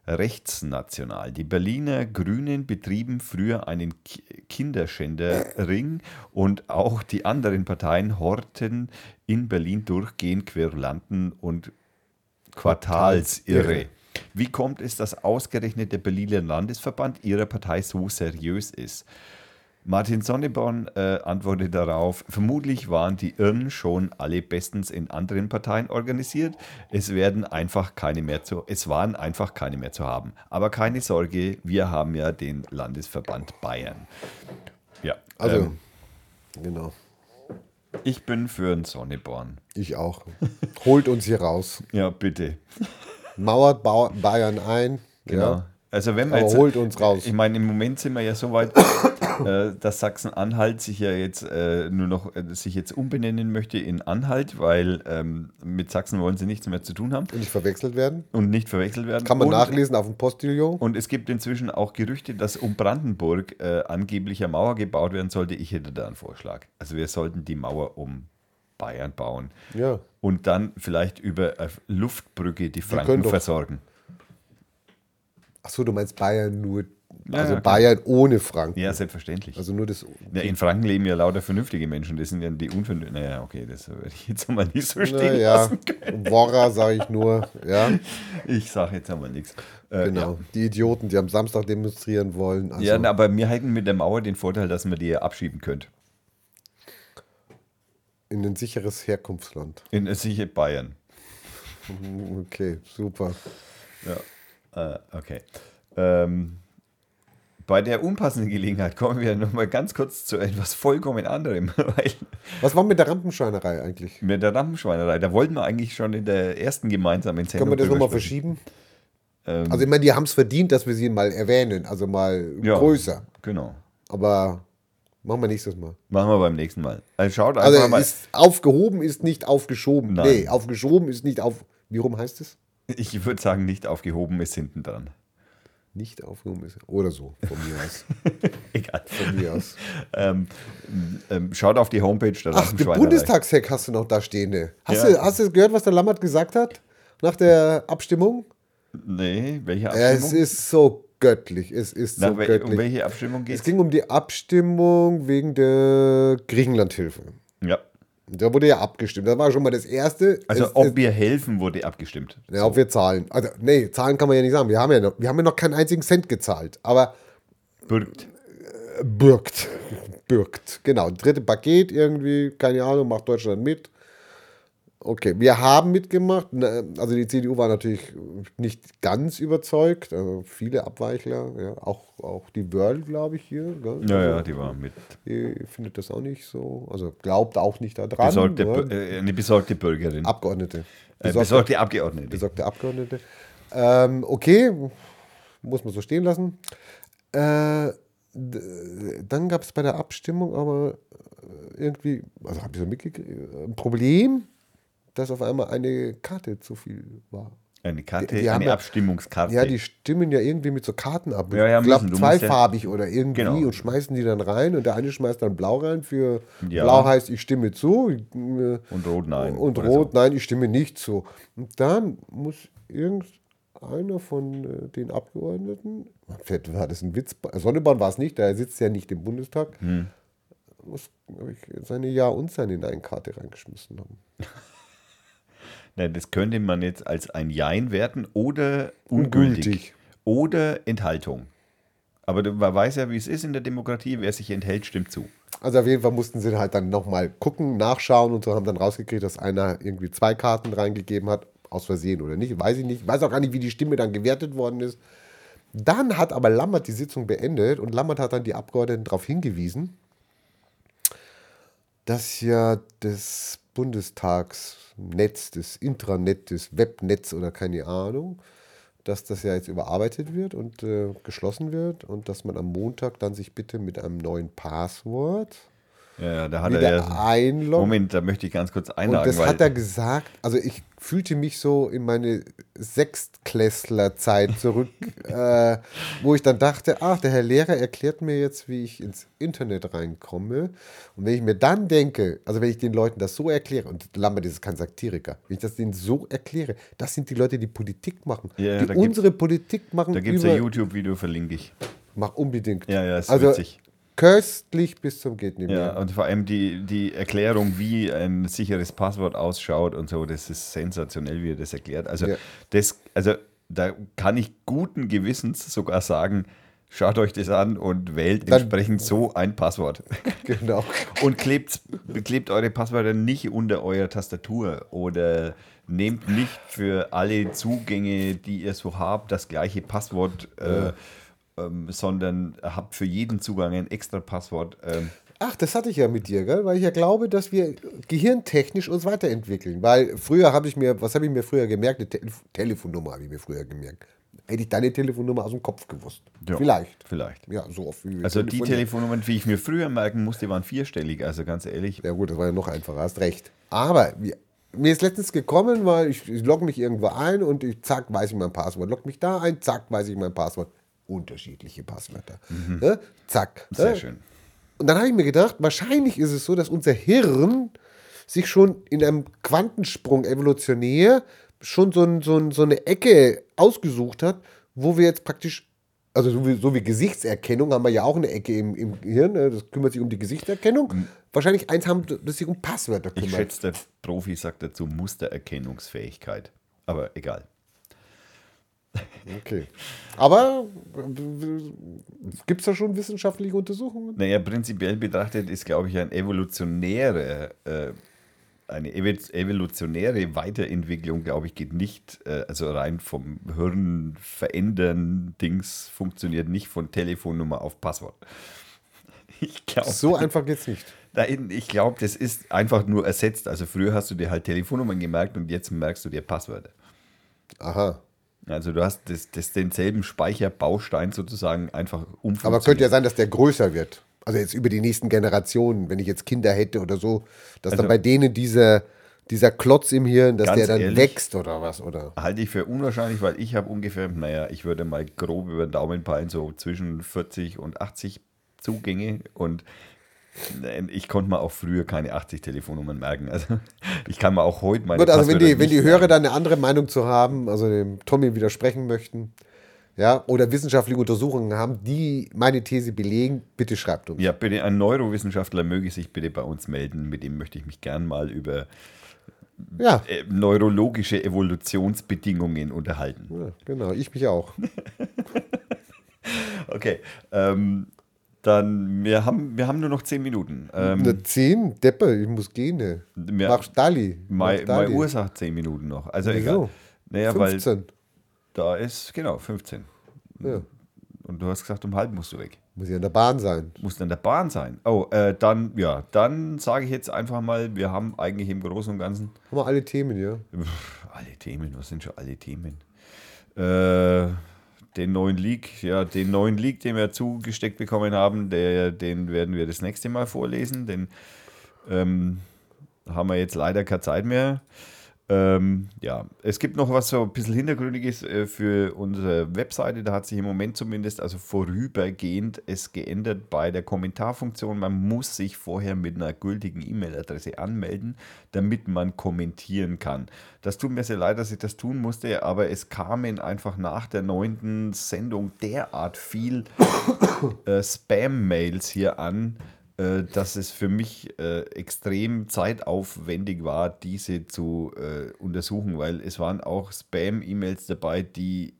rechtsnational. Die Berliner Grünen betrieben früher einen Ki- Kinderschänderring und auch die anderen Parteien horten in Berlin durchgehend Querulanten und Quartalsirre. Wie kommt es, dass ausgerechnet der Berliner Landesverband ihrer Partei so seriös ist? Martin Sonneborn äh, antwortet darauf, vermutlich waren die Irren schon alle bestens in anderen Parteien organisiert. Es werden einfach keine mehr zu, es waren einfach keine mehr zu haben. Aber keine Sorge, wir haben ja den Landesverband Bayern. Ja, Also, ähm, genau. ich bin für einen Sonneborn. Ich auch. Holt uns hier raus. Ja, bitte. Mauert Bau- Bayern ein. Genau. Ja. Also wenn wir Aber jetzt, holt uns raus. Ich meine, im Moment sind wir ja so weit, äh, dass Sachsen-Anhalt sich ja jetzt äh, nur noch äh, sich jetzt umbenennen möchte in Anhalt, weil ähm, mit Sachsen wollen sie nichts mehr zu tun haben Und nicht verwechselt werden. und nicht verwechselt werden. Kann man und, nachlesen auf dem Postillon. Und es gibt inzwischen auch Gerüchte, dass um Brandenburg äh, angeblich eine Mauer gebaut werden sollte. Ich hätte da einen Vorschlag. Also wir sollten die Mauer um Bayern bauen Ja. und dann vielleicht über eine Luftbrücke die Franken versorgen. Achso, du meinst Bayern nur. Ja, Also ja. Bayern ohne Franken. Ja, selbstverständlich. Also nur das. Ja, in Franken leben ja lauter vernünftige Menschen. Das sind ja die unvernünftigen. Naja, okay, das würde ich jetzt einmal nicht so stehen Naja, lassen. Worra sage ich nur. Ja, Ich sage jetzt einmal nichts. Äh, genau. Die Idioten, die am Samstag demonstrieren wollen. Also, Ja, ja aber wir hätten mit der Mauer den Vorteil, dass man die ja abschieben könnte. in ein sicheres Herkunftsland. In äh, sicher Bayern. Okay, super. Äh, okay. Ähm, bei der unpassenden Gelegenheit kommen wir nochmal ganz kurz zu etwas vollkommen anderem. Was war mit der Rampenschweinerei eigentlich? mit der Rampenschweinerei, da wollten wir eigentlich schon in der ersten gemeinsamen Sendung Können wir das nochmal verschieben? also ich meine, die haben es verdient, dass wir sie mal erwähnen, also mal Ja. größer. Genau. Aber machen wir nächstes Mal. Machen wir beim nächsten Mal. Also schaut einfach Also mal. ist aufgehoben ist nicht aufgeschoben. Nein. Nee, aufgeschoben ist nicht auf. Wie rum heißt es? Ich würde sagen, nicht aufgehoben ist hinten dran. Nicht aufgehoben ist. Oder so, von mir aus. Egal. Von mir aus. Ähm, ähm, schaut auf die Homepage der Ach, den. Bundestagshack hast du noch da stehende. Hast, Ja. du, hast du gehört, was der Lammert gesagt hat? Nach der Abstimmung? Nee, welche Es Abstimmung? ist so göttlich. Es ist Na, so wel- göttlich. um welche Abstimmung geht Es ging um die Abstimmung wegen der Griechenlandhilfe. Ja. Da wurde ja abgestimmt. Das war schon mal das Erste. Also, es, ob wir helfen, wurde abgestimmt. Ja, ob wir zahlen. Also, nee, zahlen kann man ja nicht sagen. Wir haben ja noch, wir haben ja noch keinen einzigen Cent gezahlt. Aber Bürgt. bürgt. Bürgt. Genau. Dritte Paket irgendwie, keine Ahnung, macht Deutschland mit. Okay, wir haben mitgemacht. Na, Also die CDU war natürlich nicht ganz überzeugt. Also viele Abweichler, ja. auch, auch die Wörl, glaube ich, hier. Gell? Ja, also, ja, die war mit. Die findet das auch nicht so. Also glaubt auch nicht daran. Besorgte, ne? Bür- äh, eine besorgte Bürgerin. Abgeordnete. äh, Besorgte, besorgte Abgeordnete. besorgte Abgeordnete. Ähm, okay, muss man so stehen lassen. Äh, dann gab es bei der Abstimmung aber äh, irgendwie, also habe ich so mitgekriegt, ein Problem, dass auf einmal eine Karte zu viel war. Eine Karte, Die- die haben eine ja- Abstimmungskarte. Ja, die stimmen ja irgendwie mit so Karten ab. Ja, ja, ich glaube, musst ja- zweifarbig oder irgendwie Genau. und schmeißen die dann rein und der eine schmeißt dann blau rein für Ja. blau heißt, ich stimme zu. äh, Und rot nein. Und rot, so. nein, ich stimme nicht zu. Und dann muss irgend einer von äh, den Abgeordneten, vielleicht war das ein Witz, Sonneborn war es nicht, der sitzt ja nicht im Bundestag, muss glaub ich, seine Ja- und seine Nein-Karte reingeschmissen haben. Na, das könnte man jetzt als ein Jein werten oder ungültig. Ungültig. Oder Enthaltung. Aber man weiß ja, wie es ist in der Demokratie. Wer sich enthält, stimmt zu. Also auf jeden Fall mussten sie halt dann nochmal gucken, nachschauen und so haben dann rausgekriegt, dass einer irgendwie zwei Karten reingegeben hat, aus Versehen oder nicht, weiß ich nicht. Weiß auch gar nicht, wie die Stimme dann gewertet worden ist. Dann hat aber Lammert die Sitzung beendet und Lammert hat dann die Abgeordneten darauf hingewiesen, dass ja das Bundestagsnetz, das Intranet, das Webnetz oder keine Ahnung, dass das ja jetzt überarbeitet wird und äh, geschlossen wird und dass man am Montag dann sich bitte mit einem neuen Passwort Ja, da hat wieder er ja. einloggen. Moment, da möchte ich ganz kurz Und einhaken. das hat er gesagt, also ich fühlte mich so in meine Sechstklässlerzeit zurück, äh, wo ich dann dachte, ach, der Herr Lehrer erklärt mir jetzt, wie ich ins Internet reinkomme. Und wenn ich mir dann denke, also wenn ich den Leuten das so erkläre, und Lambert ist kein Satiriker, wenn ich das denen so erkläre, das sind die Leute, die Politik machen, Ja, die unsere Politik machen. da gibt es ein YouTube-Video, verlinke ich. Mach unbedingt. Ja, ja, ist also witzig. Köstlich bis zum geht nicht mehr. Ja, und vor allem die, die Erklärung, wie ein sicheres Passwort ausschaut und so, das ist sensationell, wie er das erklärt. Also, Ja. das, also da kann ich guten Gewissens sogar sagen, schaut euch das an und wählt Dann- entsprechend so ein Passwort. Genau. Und klebt, klebt eure Passwörter nicht unter eurer Tastatur oder nehmt nicht für alle Zugänge, die ihr so habt, das gleiche Passwort, äh, ähm, sondern habt für jeden Zugang ein extra Passwort. Ähm, Ach, das hatte ich ja mit dir, gell? weil ich ja glaube, dass wir gehirntechnisch uns weiterentwickeln. Weil früher habe ich mir, was habe ich mir früher gemerkt? Eine Te Telefonnummer habe ich mir früher gemerkt. Hätte ich deine Telefonnummer aus dem Kopf gewusst. Ja, Vielleicht. Vielleicht. Ja, so oft wie wir Also die. Telefonnummern, wie ich mir früher merken musste, waren vierstellig. Also ganz ehrlich. Ja gut, das war ja noch einfacher, hast recht. Aber wir, mir ist letztens gekommen, weil ich, ich logge mich irgendwo ein und ich, zack, weiß ich mein Passwort. Log mich da ein, zack, weiß ich mein Passwort. Unterschiedliche Passwörter. Ja, zack. Mhm. Sehr Ja. schön. Und dann habe ich mir gedacht, wahrscheinlich ist es so, dass unser Hirn sich schon in einem Quantensprung evolutionär schon so, ein, so, ein, so eine Ecke ausgesucht hat, wo wir jetzt praktisch, also so wie, so wie Gesichtserkennung haben wir ja auch eine Ecke im, im Gehirn, ne, das kümmert sich um die Gesichtserkennung. Wahrscheinlich eins haben, das sich um Passwörter Ich kümmert. schätze, der Profi sagt dazu Mustererkennungsfähigkeit. Aber egal. Okay. Aber gibt es da schon wissenschaftliche Untersuchungen? Naja, prinzipiell betrachtet ist, glaube ich, ein evolutionäre, äh, eine evo- evolutionäre Weiterentwicklung, glaube ich, geht nicht, äh, also rein vom Hirn verändern Dings funktioniert nicht von Telefonnummer auf Passwort. Ich glaube, So einfach geht's nicht. Nein, ich glaube, das ist einfach nur ersetzt. Also früher hast du dir halt Telefonnummern gemerkt und jetzt merkst du dir Passwörter. Aha. Also du hast das, das denselben Speicherbaustein sozusagen einfach umfunktioniert. Aber könnte ja sein, dass der größer wird. Also jetzt über die nächsten Generationen, wenn ich jetzt Kinder hätte oder so, dass Also- dann bei denen dieser, dieser Klotz im Hirn, dass der dann ehrlich? wächst oder was, oder? Halte ich für unwahrscheinlich, weil ich habe ungefähr, naja, ich würde mal grob über den Daumen peilen, so zwischen 40 und 80 Zugänge und ich konnte mir auch früher keine 80 Telefonnummern merken. Also ich kann mir auch heute meine Gut, also wenn die, wenn die Hörer da eine andere Meinung zu haben, also dem Tommy widersprechen möchten, ja, oder wissenschaftliche Untersuchungen haben, die meine These belegen, bitte schreibt uns. Ja, bitte, ein Neurowissenschaftler möge sich bitte bei uns melden. Mit dem möchte ich mich gern mal über Ja, äh, neurologische Evolutionsbedingungen unterhalten. ja genau, ich mich auch. Okay, ähm, dann, wir haben, wir haben nur noch 10 Minuten. Ähm, Eine 10, Deppe, ich muss gehen. Ne. wir- Mach Dali. Meine. Uhr sagt 10 Minuten noch. Also Wieso? egal. Naja, weil 15. da ist, genau, 15. Ja. Und du hast gesagt, um halb musst du weg. Muss ja in der Bahn sein. Muss in der Bahn sein. Oh, äh, dann, ja, dann sage ich jetzt einfach mal, wir haben eigentlich im Großen und Ganzen Haben wir alle Themen, ja? Pff, alle Themen, was sind schon alle Themen? Äh, den neuen Leak, ja, den neuen Leak, den wir zugesteckt bekommen haben, der, den werden wir das nächste Mal vorlesen. Den ähm, haben wir jetzt leider keine Zeit mehr. Ähm, ja, es gibt noch was so ein bisschen Hintergründiges äh, für unsere Webseite. Da hat sich im Moment zumindest, also vorübergehend, es geändert bei der Kommentarfunktion. Man muss sich vorher mit einer gültigen E-Mail-Adresse anmelden, damit man kommentieren kann. Das tut mir sehr leid, dass ich das tun musste, aber es kamen einfach nach der neunten Sendung derart viel äh, Spam-Mails hier an äh, dass es für mich äh, extrem zeitaufwendig war, diese zu äh, untersuchen, weil es waren auch Spam-E-Mails dabei, die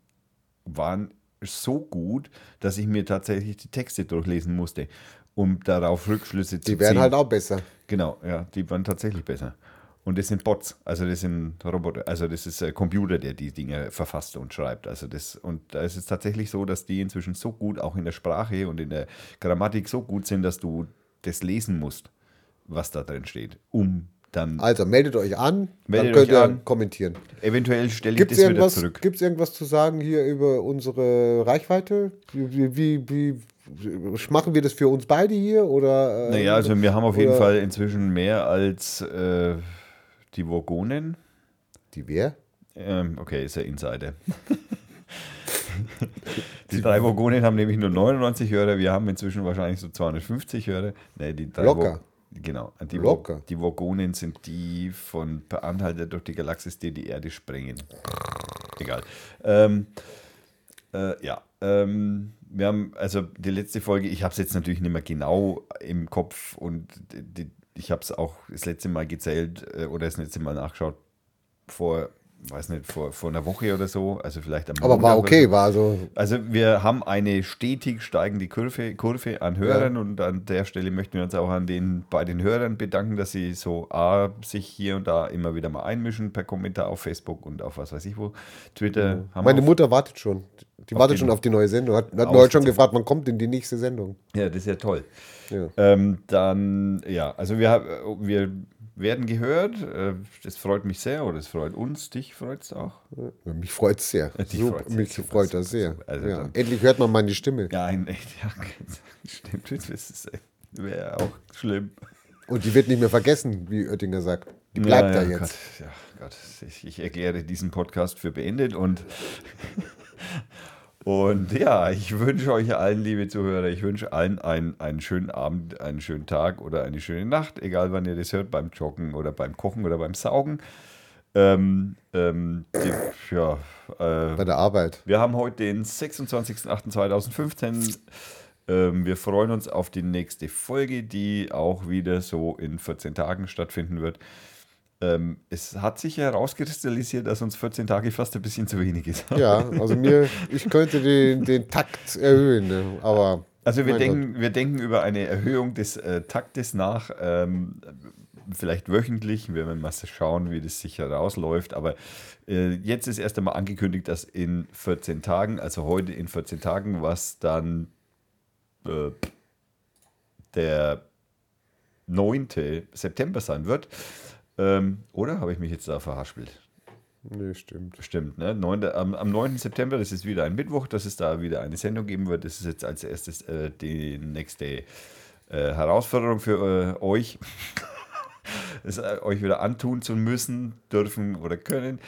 waren so gut, dass ich mir tatsächlich die Texte durchlesen musste, um darauf Rückschlüsse zu ziehen. Die werden halt auch besser. Genau, ja, die waren tatsächlich besser. Und das sind Bots, also das sind Roboter, also das ist ein Computer, der die Dinge verfasst und schreibt. Also das, und da ist es tatsächlich so, dass die inzwischen so gut auch in der Sprache und in der Grammatik so gut sind, dass du das lesen musst, was da drin steht, um dann. Also meldet euch an, Meldet dann könnt ihr an. kommentieren. Eventuell stelle ich Gibt es das wieder zurück. gibt's irgendwas zu sagen hier über unsere Reichweite? Wie, wie, wie, machen wir das für uns beide hier? Oder, äh, Naja, also wir haben auf jeden Fall inzwischen mehr als äh, die Vogonen. Die wer? Ähm, okay, ist ja Insider. die drei Vogonen haben nämlich nur 99 Hörer, wir haben inzwischen wahrscheinlich so 250 Hörer. Nee, die drei Locker. Vo- Genau. Die, Locker. die Vogonen sind die von Per Anhalter durch die Galaxis, die die Erde sprengen. Egal. Ähm, äh, ja, ähm, wir haben, also die letzte Folge, ich habe es jetzt natürlich nicht mehr genau im Kopf und die, die, ich habe es auch das letzte Mal gezählt äh, oder das letzte Mal nachgeschaut vor, weiß nicht, vor, vor einer Woche oder so, also vielleicht am Aber war Montag okay, war so. Also wir haben eine stetig steigende Kurve, Kurve an Hörern und an der Stelle möchten wir uns auch an den, bei den Hörern bedanken, dass sie so A, sich hier und da immer wieder mal einmischen per Kommentar auf Facebook und auf was weiß ich wo, Twitter. Haben Meine Mutter wartet schon. Die wartet den- schon auf die neue Sendung. Hat, hat Auf heute schon gefragt, wann kommt denn die nächste Sendung? Ja, das ist ja toll. Ja. Ähm, dann, ja, also wir, wir werden gehört. Äh, das freut mich sehr oder es freut uns. Dich freut es auch. Ja, Mich freut es sehr. Dich Super, freut's. mich Super, freut das sehr. super. Also ja. Endlich hört man meine Stimme. Ja, ein, ja stimmt, das ist- wäre auch schlimm. Und die wird nicht mehr vergessen, wie Oettinger sagt. Die bleibt ja, da jetzt. Gott, ja, Gott, ich, ich erkläre diesen Podcast für beendet und, und ja, ich wünsche euch allen, liebe Zuhörer, ich wünsche allen einen, einen schönen Abend, einen schönen Tag oder eine schöne Nacht, egal wann ihr das hört, beim Joggen oder beim Kochen oder beim Saugen. Ähm, ähm, die, ja, äh, Bei der Arbeit. wir haben heute den 26.08.2015. Ähm, wir freuen uns auf die nächste Folge, die auch wieder so in 14 Tagen stattfinden wird. Ähm, es hat sich herauskristallisiert, dass uns 14 Tage fast ein bisschen zu wenig ist. Ja, also mir, ich könnte den, den Takt erhöhen, ne? aber. Also wir denken, wir denken über eine Erhöhung des äh, Taktes nach, ähm, vielleicht wöchentlich. Wir werden mal schauen, wie das sich herausläuft. Aber äh, jetzt ist erst einmal angekündigt, dass in 14 Tagen, also heute in 14 Tagen, was dann äh, der 9. September sein wird. Ähm, oder habe ich mich jetzt da verhaspelt? Nee, stimmt. Stimmt, ne? 9, am, am 9. September, das ist wieder ein Mittwoch, dass es da wieder eine Sendung geben wird. Das ist jetzt als erstes äh, die nächste äh, Herausforderung für äh, euch, es äh, euch wieder antun zu müssen, dürfen oder können.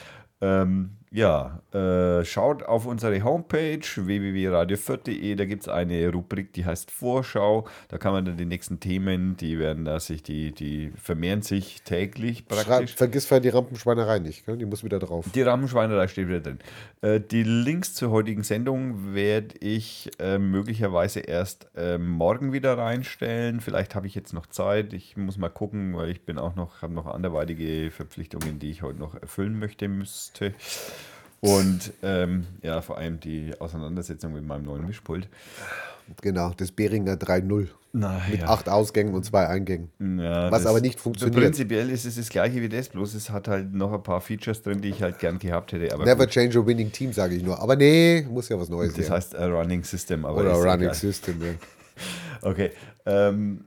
Ähm, ja, äh, schaut auf unsere Homepage www.radio4.de, da gibt es eine Rubrik, die heißt Vorschau. Da kann man dann die nächsten Themen, die werden da sich, die, die vermehren sich täglich praktisch. vergiss vorher die Rampenschweinerei nicht, gell? die muss wieder drauf. Die Rahmenschweinerei steht wieder drin. Äh, die Links zur heutigen Sendung werde ich äh, möglicherweise erst äh, morgen wieder reinstellen. Vielleicht habe ich jetzt noch Zeit. Ich muss mal gucken, weil ich bin auch noch, habe noch anderweitige Verpflichtungen, die ich heute noch erfüllen möchte müsste. Und ähm, ja, vor allem die Auseinandersetzung mit meinem neuen Mischpult. Genau, das Behringer 3.0 Na, mit ja. acht Ausgängen und zwei Eingängen. Ja, Was das- aber nicht funktioniert. Prinzipiell ist es das gleiche wie das, bloß es hat halt noch ein paar Features drin, die ich halt gern gehabt hätte. Aber Never gut, change a winning team, sage ich nur. Aber nee, muss ja was Neues das her. heißt äh, Running System. Aber Oder ist Running egal. System. Ja. Okay. Ähm,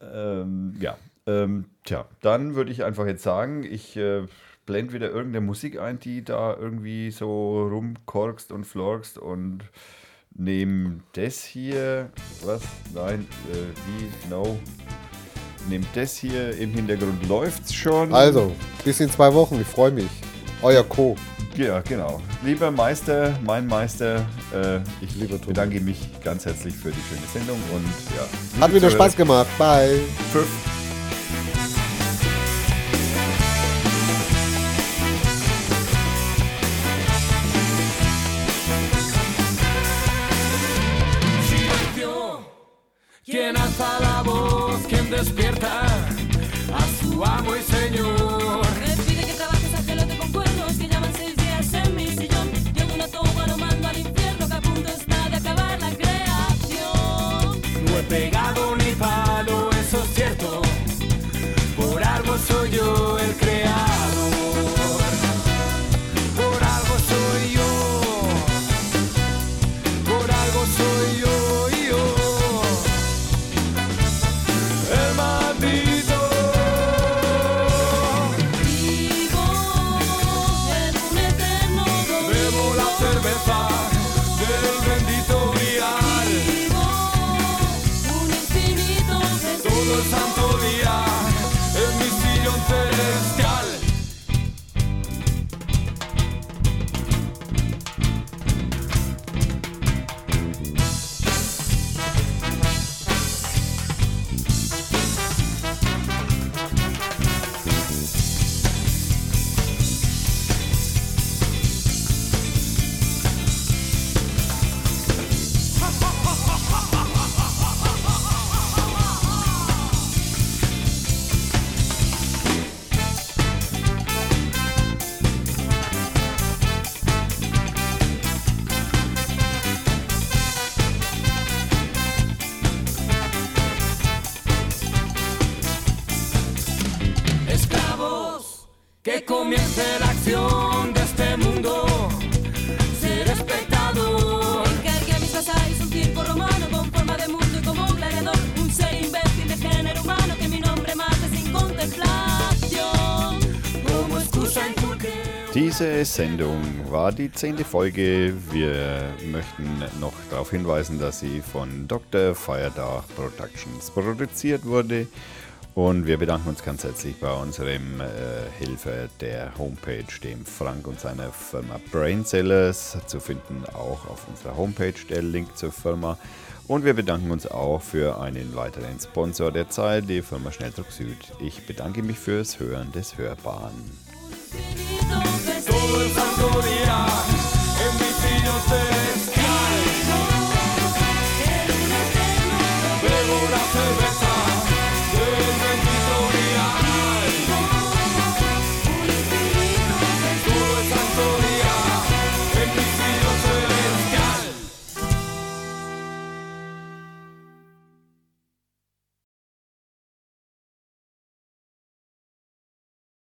ähm, ja. Ähm, tja, dann würde ich einfach jetzt sagen, ich äh, blende wieder irgendeine Musik ein, die da irgendwie so rumkorkst und florkst und nehme das hier. Was? Nein, äh, wie? No. nehmt das hier im Hintergrund läuft's schon. Also, bis in zwei Wochen. Ich freue mich. Euer Co. Ja, genau. Lieber Meister, mein Meister, äh, ich Lieber bedanke mich ganz herzlich für die schöne Sendung und ja. Hat wieder Spaß gemacht. Bye. Pfiff. Sendung war die zehnte Folge. Wir möchten noch darauf hinweisen, dass sie von Dr. Feiertag Productions produziert wurde. Und wir bedanken uns ganz herzlich bei unserem äh, Helfer der Homepage, dem Frank und seiner Firma Brainsellers. Zu finden auch auf unserer Homepage der Link zur Firma. Und wir bedanken uns auch für einen weiteren Sponsor der Zeit, die Firma Schnelldruck Süd. Ich bedanke mich fürs Hören des Hörbaren. Bebo la cerveza